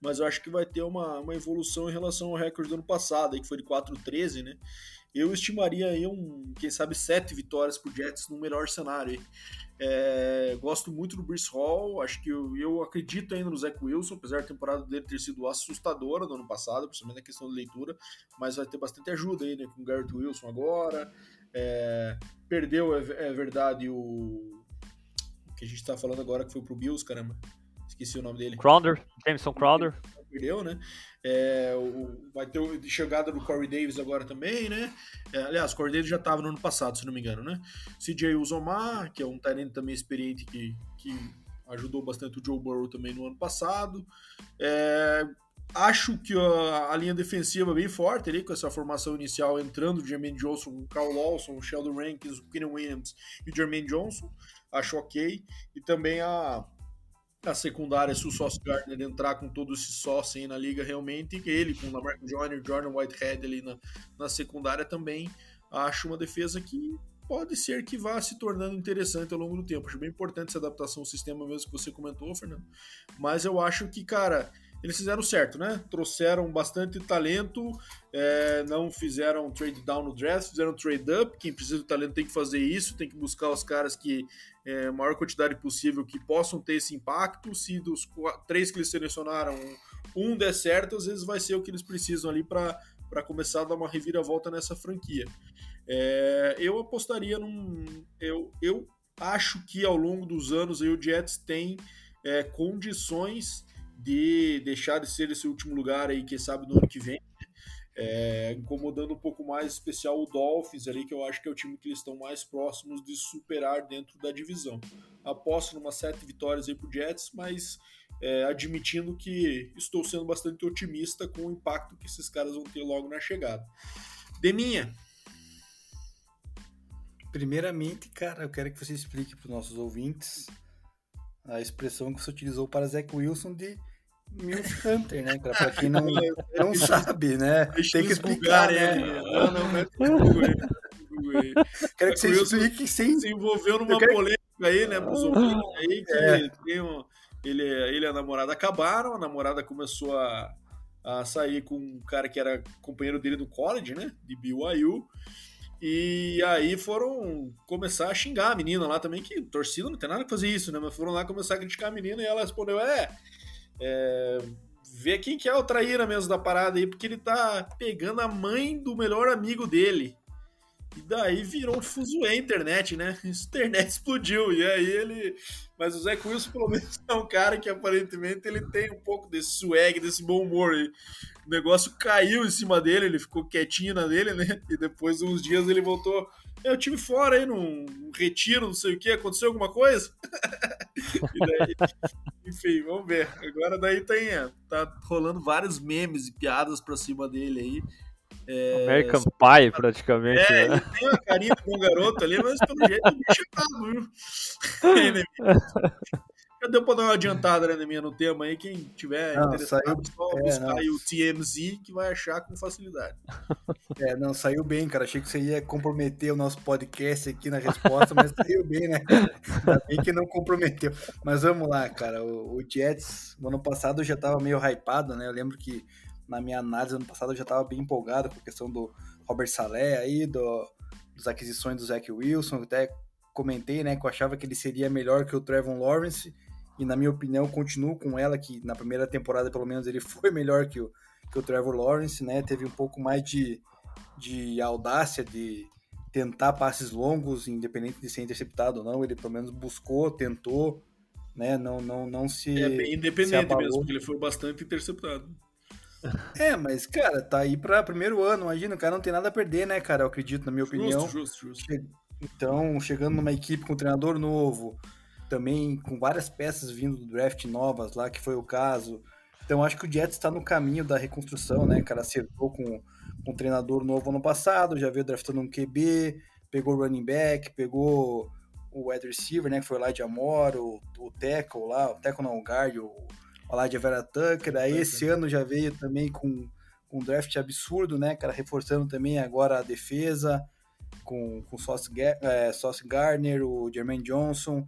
mas eu acho que vai ter uma, uma evolução em relação ao recorde do ano passado, aí, que foi de 4-13, né? Eu estimaria aí um, quem sabe, sete vitórias pro Jets no melhor cenário. É, gosto muito do Bruce Hall, acho que eu, eu, acredito ainda no Zach Wilson, apesar da temporada dele ter sido assustadora no ano passado, principalmente na questão de leitura, mas vai ter bastante ajuda aí, né, com o Garrett Wilson agora. É, perdeu, é, é, verdade, o que a gente tá falando agora, que foi pro Bills, caramba. Esqueci o nome dele. Crowder, Jameson Crowder. Perdeu, né? É, o, vai ter chegada do Corey Davis agora também, né? É, aliás, o Corey Davis já estava no ano passado, se não me engano, né? CJ Uzomar, que é um talento também experiente que, que ajudou bastante o Joe Burrow também no ano passado. É, acho que a, a, linha defensiva é bem forte ali, com essa formação inicial entrando o Jermaine Johnson, o Carl Lawson, o Sheldon Rankins, o Keenan Williams e o Jermaine Johnson. Acho ok. E também a a secundária, se o Sauce Gardner entrar com todo esse sócio aí na liga realmente, ele com o Lamarcus Joyner, Jordan Whitehead ali na, na secundária também, acho uma defesa que pode ser que vá se tornando interessante ao longo do tempo. Acho bem importante essa adaptação ao sistema mesmo que você comentou, Fernando. Mas eu acho que, cara, eles fizeram certo, né? Trouxeram bastante talento, é, não fizeram trade down no draft, fizeram trade up. Quem precisa de talento tem que fazer isso, tem que buscar os caras que é, maior quantidade possível que possam ter esse impacto. Se dos três que eles selecionaram, um der certo, às vezes vai ser o que eles precisam ali para começar a dar uma reviravolta nessa franquia. É, eu apostaria num. Eu, eu acho que ao longo dos anos aí, o Jets tem é, condições de deixar de ser esse último lugar aí, quem sabe no ano que vem, é, incomodando um pouco mais, especial o Dolphins ali, que eu acho que é o time que eles estão mais próximos de superar dentro da divisão. Aposto numa sete vitórias aí pro Jets, mas é, admitindo que estou sendo bastante otimista com o impacto que esses caras vão ter logo na chegada. Deminha. Primeiramente, cara, eu quero que você explique para os nossos ouvintes a expressão que você utilizou para Zach Wilson de Milf Hunter, né, cara? Pra quem não, não sabe, né? Tem que explicar, né? Não, não, mas Google aí. Quero que você Wilson explique sem... se envolveu numa quero- polêmica aí, né, pros ouvintes aí, que É. tem um- ele, ele e a namorada acabaram, a namorada começou a, a sair com um cara que era companheiro dele no college, né, de BYU, e aí foram começar a xingar a menina lá também, que torcida não tem nada que fazer isso, né, mas foram lá começar a criticar a menina e ela respondeu, é, é vê quem que é o traíra mesmo da parada aí, porque ele tá pegando a mãe do melhor amigo dele. E daí virou um fuzuê a internet, né? A internet explodiu. E aí ele. Mas o Zé Wilson, pelo menos, é um cara que aparentemente ele tem um pouco desse swag, desse bom humor aí. O negócio caiu em cima dele, ele ficou quietinho na dele, né? E depois de uns dias ele voltou. Eu tive fora aí num num retiro, não sei o que, aconteceu alguma coisa? daí, enfim, vamos ver. Agora daí tem, é, tá rolando vários memes e piadas pra cima dele aí. É, American Pie, praticamente. é, né? ele tem uma carinha de bom garoto ali, mas pelo jeito bicho é brabo, viu? Já deu pra dar uma adiantada, né, Neminha, no tema aí. Quem tiver Não, interessado, saiu- só é, buscar não. aí o TMZ que vai achar com facilidade. É, não, saiu bem, cara. Achei que você ia comprometer o nosso podcast aqui na resposta, mas saiu bem, né? Ainda bem que não comprometeu. Mas vamos lá, cara. O, o Jets, no ano passado, eu já tava meio hypado, né? Eu lembro que na minha análise ano passado eu já tava bem empolgado com a questão do Robert Saleh aí, do, das aquisições do Zach Wilson. Até comentei, né, que eu achava que ele seria melhor que o Trevor Lawrence. E na minha opinião, continuo com ela, que na primeira temporada, pelo menos, ele foi melhor que o, que o Trevor Lawrence, né? Teve um pouco mais de, de audácia de tentar passes longos, independente de ser interceptado ou não. Ele pelo menos buscou, tentou, né? Não, não, não se. É bem independente mesmo, porque ele foi bastante interceptado. É, mas, cara, tá aí pra primeiro ano. Imagina, o cara não tem nada a perder, né, cara? Eu acredito, na minha opinião. Justo, justo, justo. Então, chegando numa equipe com um treinador novo, também com várias peças vindo do draft novas lá, que foi o caso. Então, acho que o Jets está no caminho da reconstrução, né, cara? Acertou com, com um treinador novo ano passado, já veio draftando um QB, pegou o running back, pegou o wide receiver, né, que foi lá de Amor, o, o tackle lá, o tackle não, o guard, o, o lá de Vera Tucker. Aí esse ano já veio também com, com um draft absurdo, né, cara, reforçando também agora a defesa, com, com Sauce, Ga- é, Sauce Gardner, o Jermaine Johnson,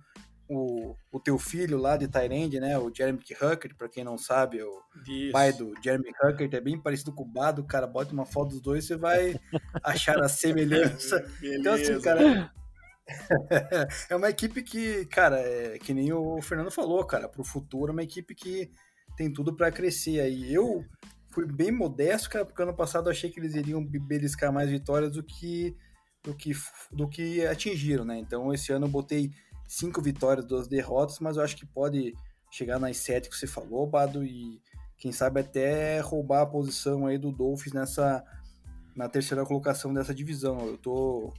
o, o teu filho lá de Tyrande, né, o Jeremy Huckert, para quem não sabe, o Isso. pai do Jeremy Huckert, é bem parecido com o Bado, cara, bota uma foto dos dois, você vai achar a semelhança. Então, assim, cara. é uma equipe que, cara, é, que nem o Fernando falou, cara, pro futuro é uma equipe que tem tudo para crescer aí. Eu fui bem modesto, cara, porque ano passado eu achei que eles iriam be- beliscar mais vitórias do que do que do que atingiram, né? Então esse ano eu botei cinco vitórias, duas derrotas, mas eu acho que pode chegar nas sete que você falou, Bado, e quem sabe até roubar a posição aí do Dolphins nessa na terceira colocação dessa divisão. Eu tô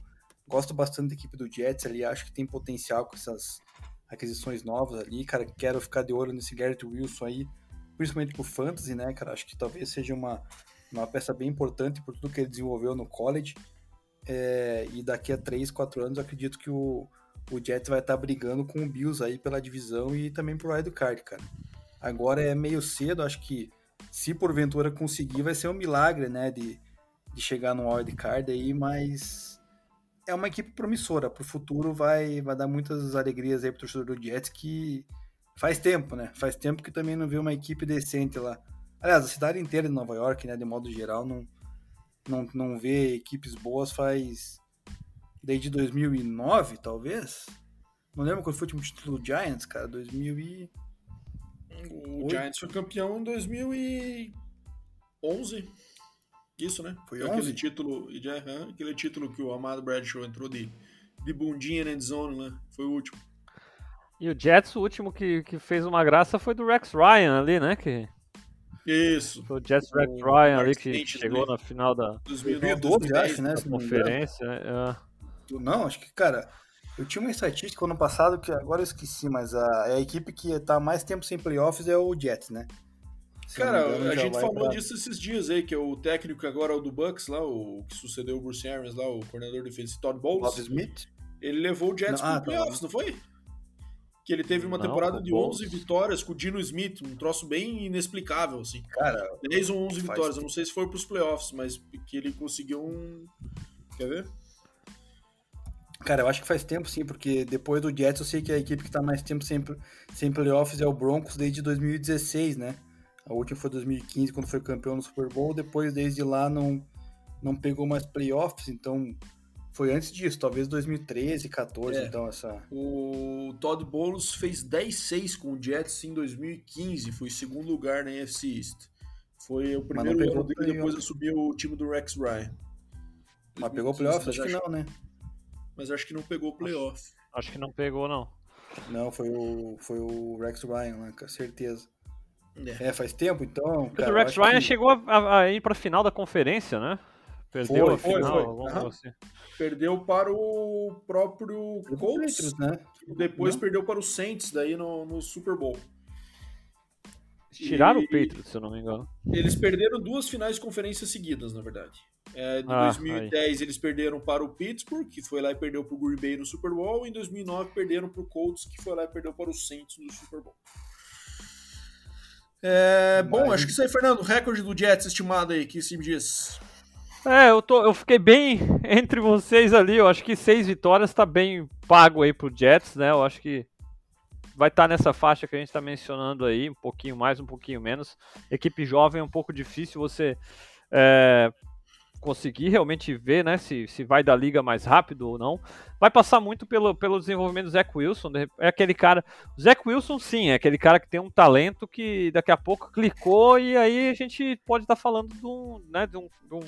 gosto bastante da equipe do Jets ali, acho que tem potencial com essas aquisições novas ali, cara, quero ficar de olho nesse Garrett Wilson aí, principalmente pro Fantasy, né, cara, acho que talvez seja uma, uma peça bem importante por tudo que ele desenvolveu no college, é, e daqui a 3, 4 anos acredito que o, o Jets vai estar brigando com o Bills aí pela divisão e também pro wild card, cara. Agora é meio cedo, acho que se porventura conseguir vai ser um milagre, né, de, de chegar no wild card aí, mas é uma equipe promissora. Pro futuro vai, vai dar muitas alegrias aí pro torcedor do Jets que faz tempo, né? Faz tempo que também não vê uma equipe decente lá. Aliás, a cidade inteira de Nova York, né, de modo geral, não, não, não vê equipes boas faz desde 2009, talvez. Não lembro quando foi o último título do Giants, cara, 2000 e... O? Giants foi campeão em 2011. Isso, né? Foi aquele 11? título, e aquele título que o Amado Bradshaw entrou de, de bundinha na endzone, né? Foi o último. E o Jets, o último que, que fez uma graça foi do Rex Ryan ali, né? Que Isso. foi o Jets Rex O Ryan ali Mark que chegou ali. na final da, 2009, 2012, 2010, acho, né? da se não me engano. conferência. né? Não, acho que, cara, eu tinha uma estatística ano passado que agora eu esqueci, mas a, é a equipe que tá mais tempo sem playoffs é o Jets, né? Se Cara, engano, a gente falou pra- disso esses dias aí, que é o técnico agora é o do Bucks lá, o que sucedeu o Bruce Arians lá, o coordenador defensivo Todd Bowles. Love Smith? Ele levou o Jets Não, ah, pro tá. playoffs, não foi? que ele teve uma Não, temporada de Bulls. 11 vitórias com o Dino Smith, um troço bem inexplicável, assim. Cara, 10 ou 11 Faz vitórias, eu não sei se foi pros playoffs, mas que ele conseguiu um... Quer ver? Cara, eu acho que faz tempo sim, porque depois do Jets eu sei que a equipe que tá mais tempo sem, sem playoffs é o Broncos desde 2016, né? A última foi 2015, quando foi campeão no Super Bowl. Depois, desde lá, não, não pegou mais playoffs, então foi antes disso, talvez 2013, 14, É. então essa. O Todd Bowles fez 10-6 com o Jets em 2015, foi segundo lugar na NFC East. Foi o primeiro ano dele depois assumiu o time do Rex Ryan. Mas pegou 2015, playoffs? Acho que não, né? Mas acho que não pegou o playoff. Acho que não pegou, não. Não, foi o, foi o Rex Ryan lá, com certeza. É. É, faz tempo, então. Cara, o Rex acho Ryan que- chegou a, a- a ir pra final da conferência, né? Perdeu Foi, a foi, final, foi. coisa assim. Perdeu para o próprio Colts, Patriots, né? depois Não. perdeu para o Saints daí no, no Super Bowl. Tiraram E- o Patriots, se eu não me engano. Eles perderam duas finais de conferência seguidas, na verdade. É, em Ah, 2010 eles perderam para o Pittsburgh, que foi lá e perdeu para o Green Bay no Super Bowl. Em 2009 perderam para o Colts, que foi lá e perdeu para o Saints no Super Bowl. É, bom, acho que isso aí, Fernando. Recorde do Jets estimado aí, que se me diz. É, eu, tô, eu fiquei bem entre vocês ali. Eu acho que seis vitórias tá bem pago aí pro Jets, né? Eu acho que vai estar nessa faixa que a gente tá mencionando aí, um pouquinho mais, um pouquinho menos. Equipe jovem é um pouco difícil você é, conseguir realmente ver, né, se, se vai da liga mais rápido ou não. Vai passar muito pelo, pelo desenvolvimento do Zach Wilson. É aquele cara. O Zach Wilson, sim, é aquele cara que tem um talento que daqui a pouco clicou e aí a gente pode estar falando de um, né, de um, de um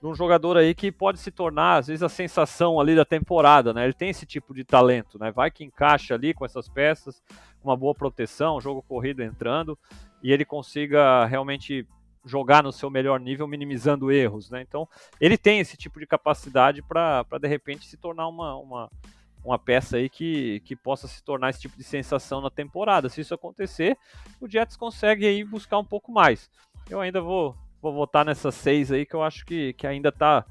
de um jogador aí que pode se tornar, às vezes, a sensação ali da temporada, né? Ele tem esse tipo de talento, né? Vai que encaixa ali com essas peças, uma boa proteção, jogo corrido entrando, e ele consiga realmente jogar no seu melhor nível, minimizando erros, né? Então, ele tem esse tipo de capacidade para, de repente, se tornar uma, uma, uma peça aí que, que possa se tornar esse tipo de sensação na temporada. Se isso acontecer, o Jets consegue aí buscar um pouco mais. Eu ainda vou, vou votar nessas seis aí, que eu acho que, que ainda tá,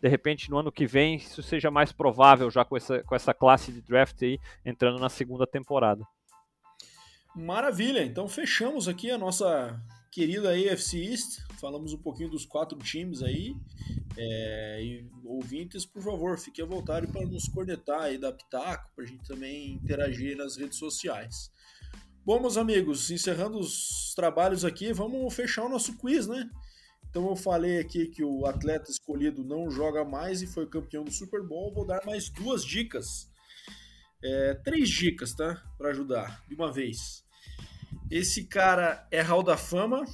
de repente, no ano que vem, isso seja mais provável já com essa, com essa classe de draft aí, entrando na segunda temporada. Maravilha, então fechamos aqui a nossa querida AFC East. Falamos um pouquinho dos quatro times aí. É, e ouvintes, por favor, fiquem à vontade para nos cornetar aí da Pitaco, para a gente também interagir nas redes sociais. Bom, meus amigos, encerrando os trabalhos aqui, vamos fechar o nosso quiz, né? Então eu falei aqui que o atleta escolhido não joga mais e foi campeão do Super Bowl. Vou dar mais duas dicas. É, três dicas, tá? Para ajudar, de uma vez. Esse cara é Hall da Fama,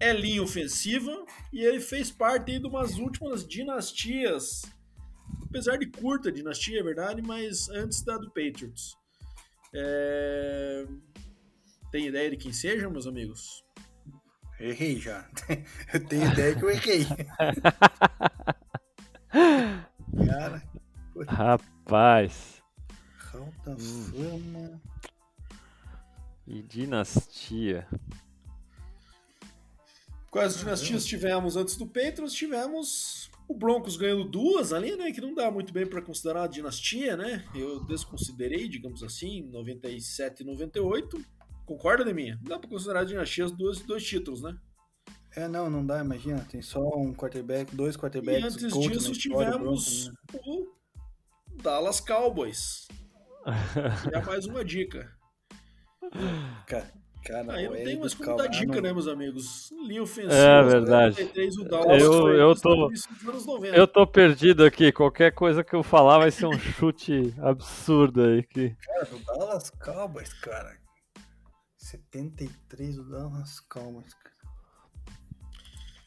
é linha ofensiva e ele fez parte aí de umas últimas dinastias. Apesar de curta dinastia, é verdade, mas antes da do Patriots. É... Tem ideia de quem seja, meus amigos? Errei já. Eu tenho ideia que eu errei. Cara, Rapaz, Hall da Fama. E dinastia. Quais dinastias tivemos antes do Patriots? Tivemos o Broncos ganhando duas ali, né? Que não dá muito bem para considerar a dinastia, né? Eu desconsiderei, digamos assim, 97 e 98. Concorda, Deminha? Não dá para considerar dinastias dois, dois títulos, né? É, não, não dá, imagina. Tem só um quarterback, dois E quarterbacks. antes GOAT na disso história, tivemos Broncos, né? o Dallas Cowboys. E é mais uma dica. Cara, cara, Aí não o tem Ed mais como dar dica, né, meus amigos? Linha ofensiva. É verdade. 93, o Dallas Eu- foi eu tô- inícios dos anos 90. Eu tô perdido aqui. Qualquer coisa que eu falar vai ser um chute absurdo aí. Que... Cara, o Dallas Cowboys, cara. 73 o Dallas Cowboys, cara.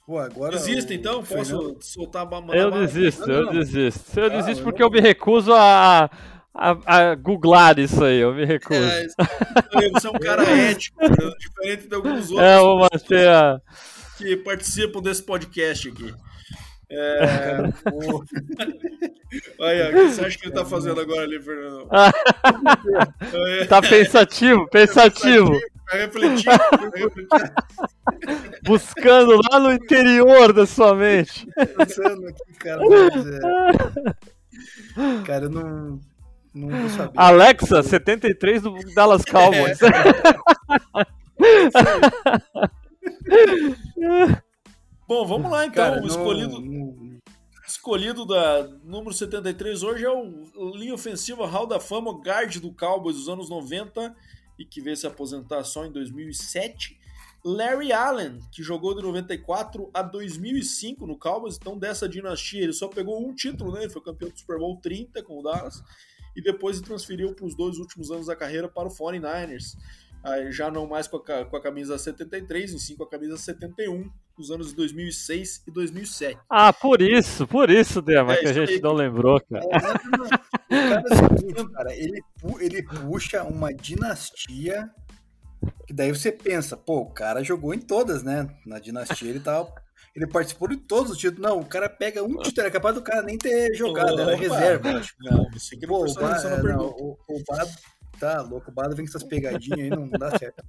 Pô, agora. Desista o então? Fernando- Posso soltar a mandar Eu desisto, Não, eu não. desisto. Eu Ah, desisto eu porque não- eu me recuso a, a, a googlar isso aí. Eu me recuso. É, você é um cara ético, né? diferente de alguns outros É, vou manter a. que participam desse podcast aqui. Pô, Olha, o que você acha que ele tá fazendo agora ali, Fernando? É, Tá pensativo, pensativo. Tá refletindo, tá refletindo. Buscando lá no interior da sua mente. pensando aqui, cara, mas é... Cara, eu não. Não vou saber. Alexa, 73 do Dallas Cowboys. É. Bom, vamos lá então. Cara, o escolhido, não... escolhido da número 73 hoje é o linha ofensiva Hall da Fama, guard do Cowboys dos anos 90 e que veio se aposentar só em 2007. Larry Allen, que jogou de 94 a 2005 no Cowboys, então dessa dinastia ele só pegou um título, né? Ele foi campeão do Super Bowl 30 com o Dallas e depois se transferiu para os dois últimos anos da carreira para o 49ers. já não mais com a, com a camisa 73, em sim com a camisa 71, nos anos de 2006 e 2007. Ah, por isso, por isso, Dema, é, que a gente não lembrou, cara. É, cara, ele, ele puxa uma dinastia que daí você pensa, pô, o cara jogou em todas, né? Na dinastia ele tava. Ele participou de todos os títulos. Não, o cara pega um título, é capaz do cara nem ter jogado, era reserva. Não, você que pô, o, Bado, é, não, o, o Bado tá louco, o Bado vem com essas pegadinhas aí, não, não dá certo.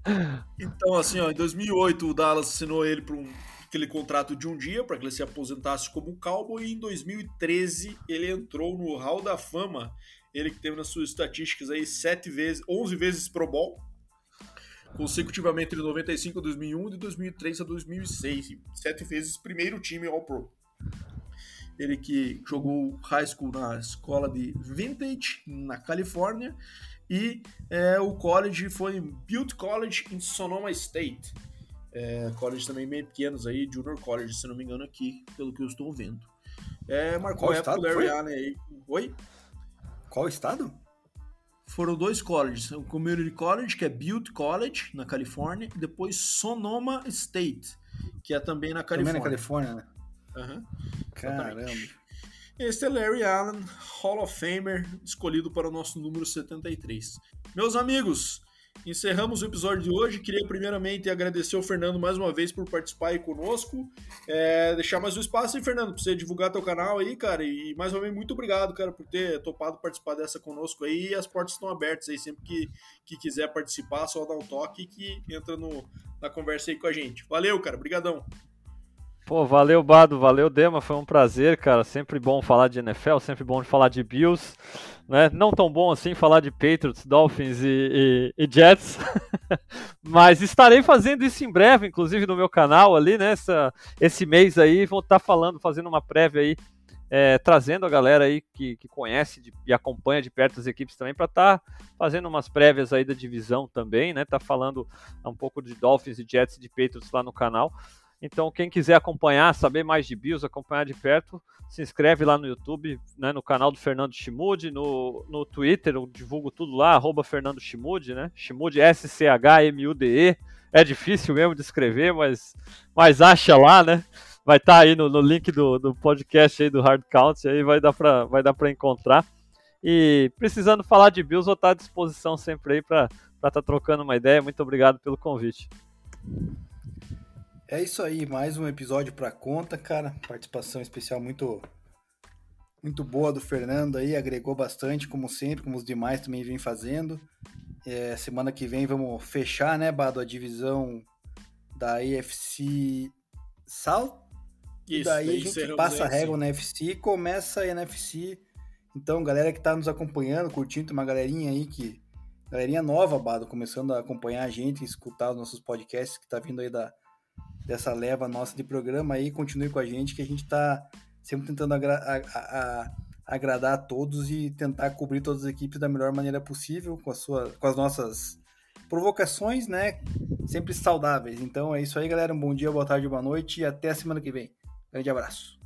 Então, assim, ó, em 2008 o Dallas assinou ele para um aquele contrato de um dia para que ele se aposentasse como cowboy e em 2013 ele entrou no Hall da Fama. Ele que teve nas suas estatísticas aí sete vezes, 11 vezes Pro Bowl, consecutivamente de 95 a 2001 e de 2003 a 2006. Sete vezes primeiro time All-Pro. Ele que jogou high school na escola de Vintage, na Califórnia, e é, o college foi em Butte College em Sonoma State. É, college também bem pequenos aí, Junior College, se não me engano, aqui, pelo que eu estou vendo. É, marcou Qual época do Larry Allen aí. Oi? Qual estado? Foram dois colleges, o Community College, que é Butte College, na Califórnia, e depois Sonoma State, que é também na Califórnia. Também na Califórnia, né? Uhum. Caramba. Este é Larry Allen, Hall of Famer, escolhido para o nosso número 73. Meus amigos, Encerramos o episódio de hoje. Queria primeiramente agradecer ao Fernando mais uma vez por participar aí conosco. É, deixar mais um espaço aí, Fernando, para você divulgar teu canal aí, cara. E mais uma vez, muito obrigado, cara, por ter topado participar dessa conosco aí. As portas estão abertas aí. Sempre que, que quiser participar, só dá um toque que entra no, na conversa aí com a gente. Valeu, cara. Obrigadão. Pô, valeu, Bado, valeu, Dema, foi um prazer, cara. Sempre bom falar de NFL, sempre bom falar de Bills, né? Não tão bom assim falar de Patriots, Dolphins e, e, e Jets, mas estarei fazendo isso em breve, inclusive no meu canal ali, né? Essa, esse mês aí, vou estar tá falando, fazendo uma prévia aí, é, trazendo a galera aí que, que conhece de, e acompanha de perto as equipes também para estar tá fazendo umas prévias aí da divisão também, né? Tá falando um pouco de Dolphins e Jets e de Patriots lá no canal. Então, quem quiser acompanhar, saber mais de Bills, acompanhar de perto, se inscreve lá no YouTube, né, no canal do Fernando Chimude, no, no Twitter, eu divulgo tudo lá, arroba Fernando Chimude, né? Chimude S-C-H-M-U-D-E. É difícil mesmo de escrever, mas, mas acha lá, né? Vai estar tá aí no, no link do, do podcast aí do Hard Count, aí vai dar para vai dar para encontrar. E precisando falar de Bills, vou estar à disposição sempre aí para estar tá trocando uma ideia. Muito obrigado pelo convite. É isso aí, mais um episódio para conta, cara. Participação especial muito muito boa do Fernando aí, agregou bastante, como sempre, como os demais também vêm fazendo. É, semana que vem vamos fechar, né, Bado, a divisão da AFC South. Isso, e daí a gente passa a régua na NFC e começa a NFC. Então, galera que tá nos acompanhando, curtindo, tem uma galerinha aí que. Galerinha nova, Bado, começando a acompanhar a gente, escutar os nossos podcasts que tá vindo aí da, dessa leva nossa de programa aí, continue com a gente, que a gente está sempre tentando agra a, a, agradar a todos e tentar cobrir todas as equipes da melhor maneira possível, com, a sua, com as nossas provocações, né? Sempre saudáveis. Então é isso aí, galera. Um bom dia, boa tarde, boa noite e até a semana que vem. Grande abraço.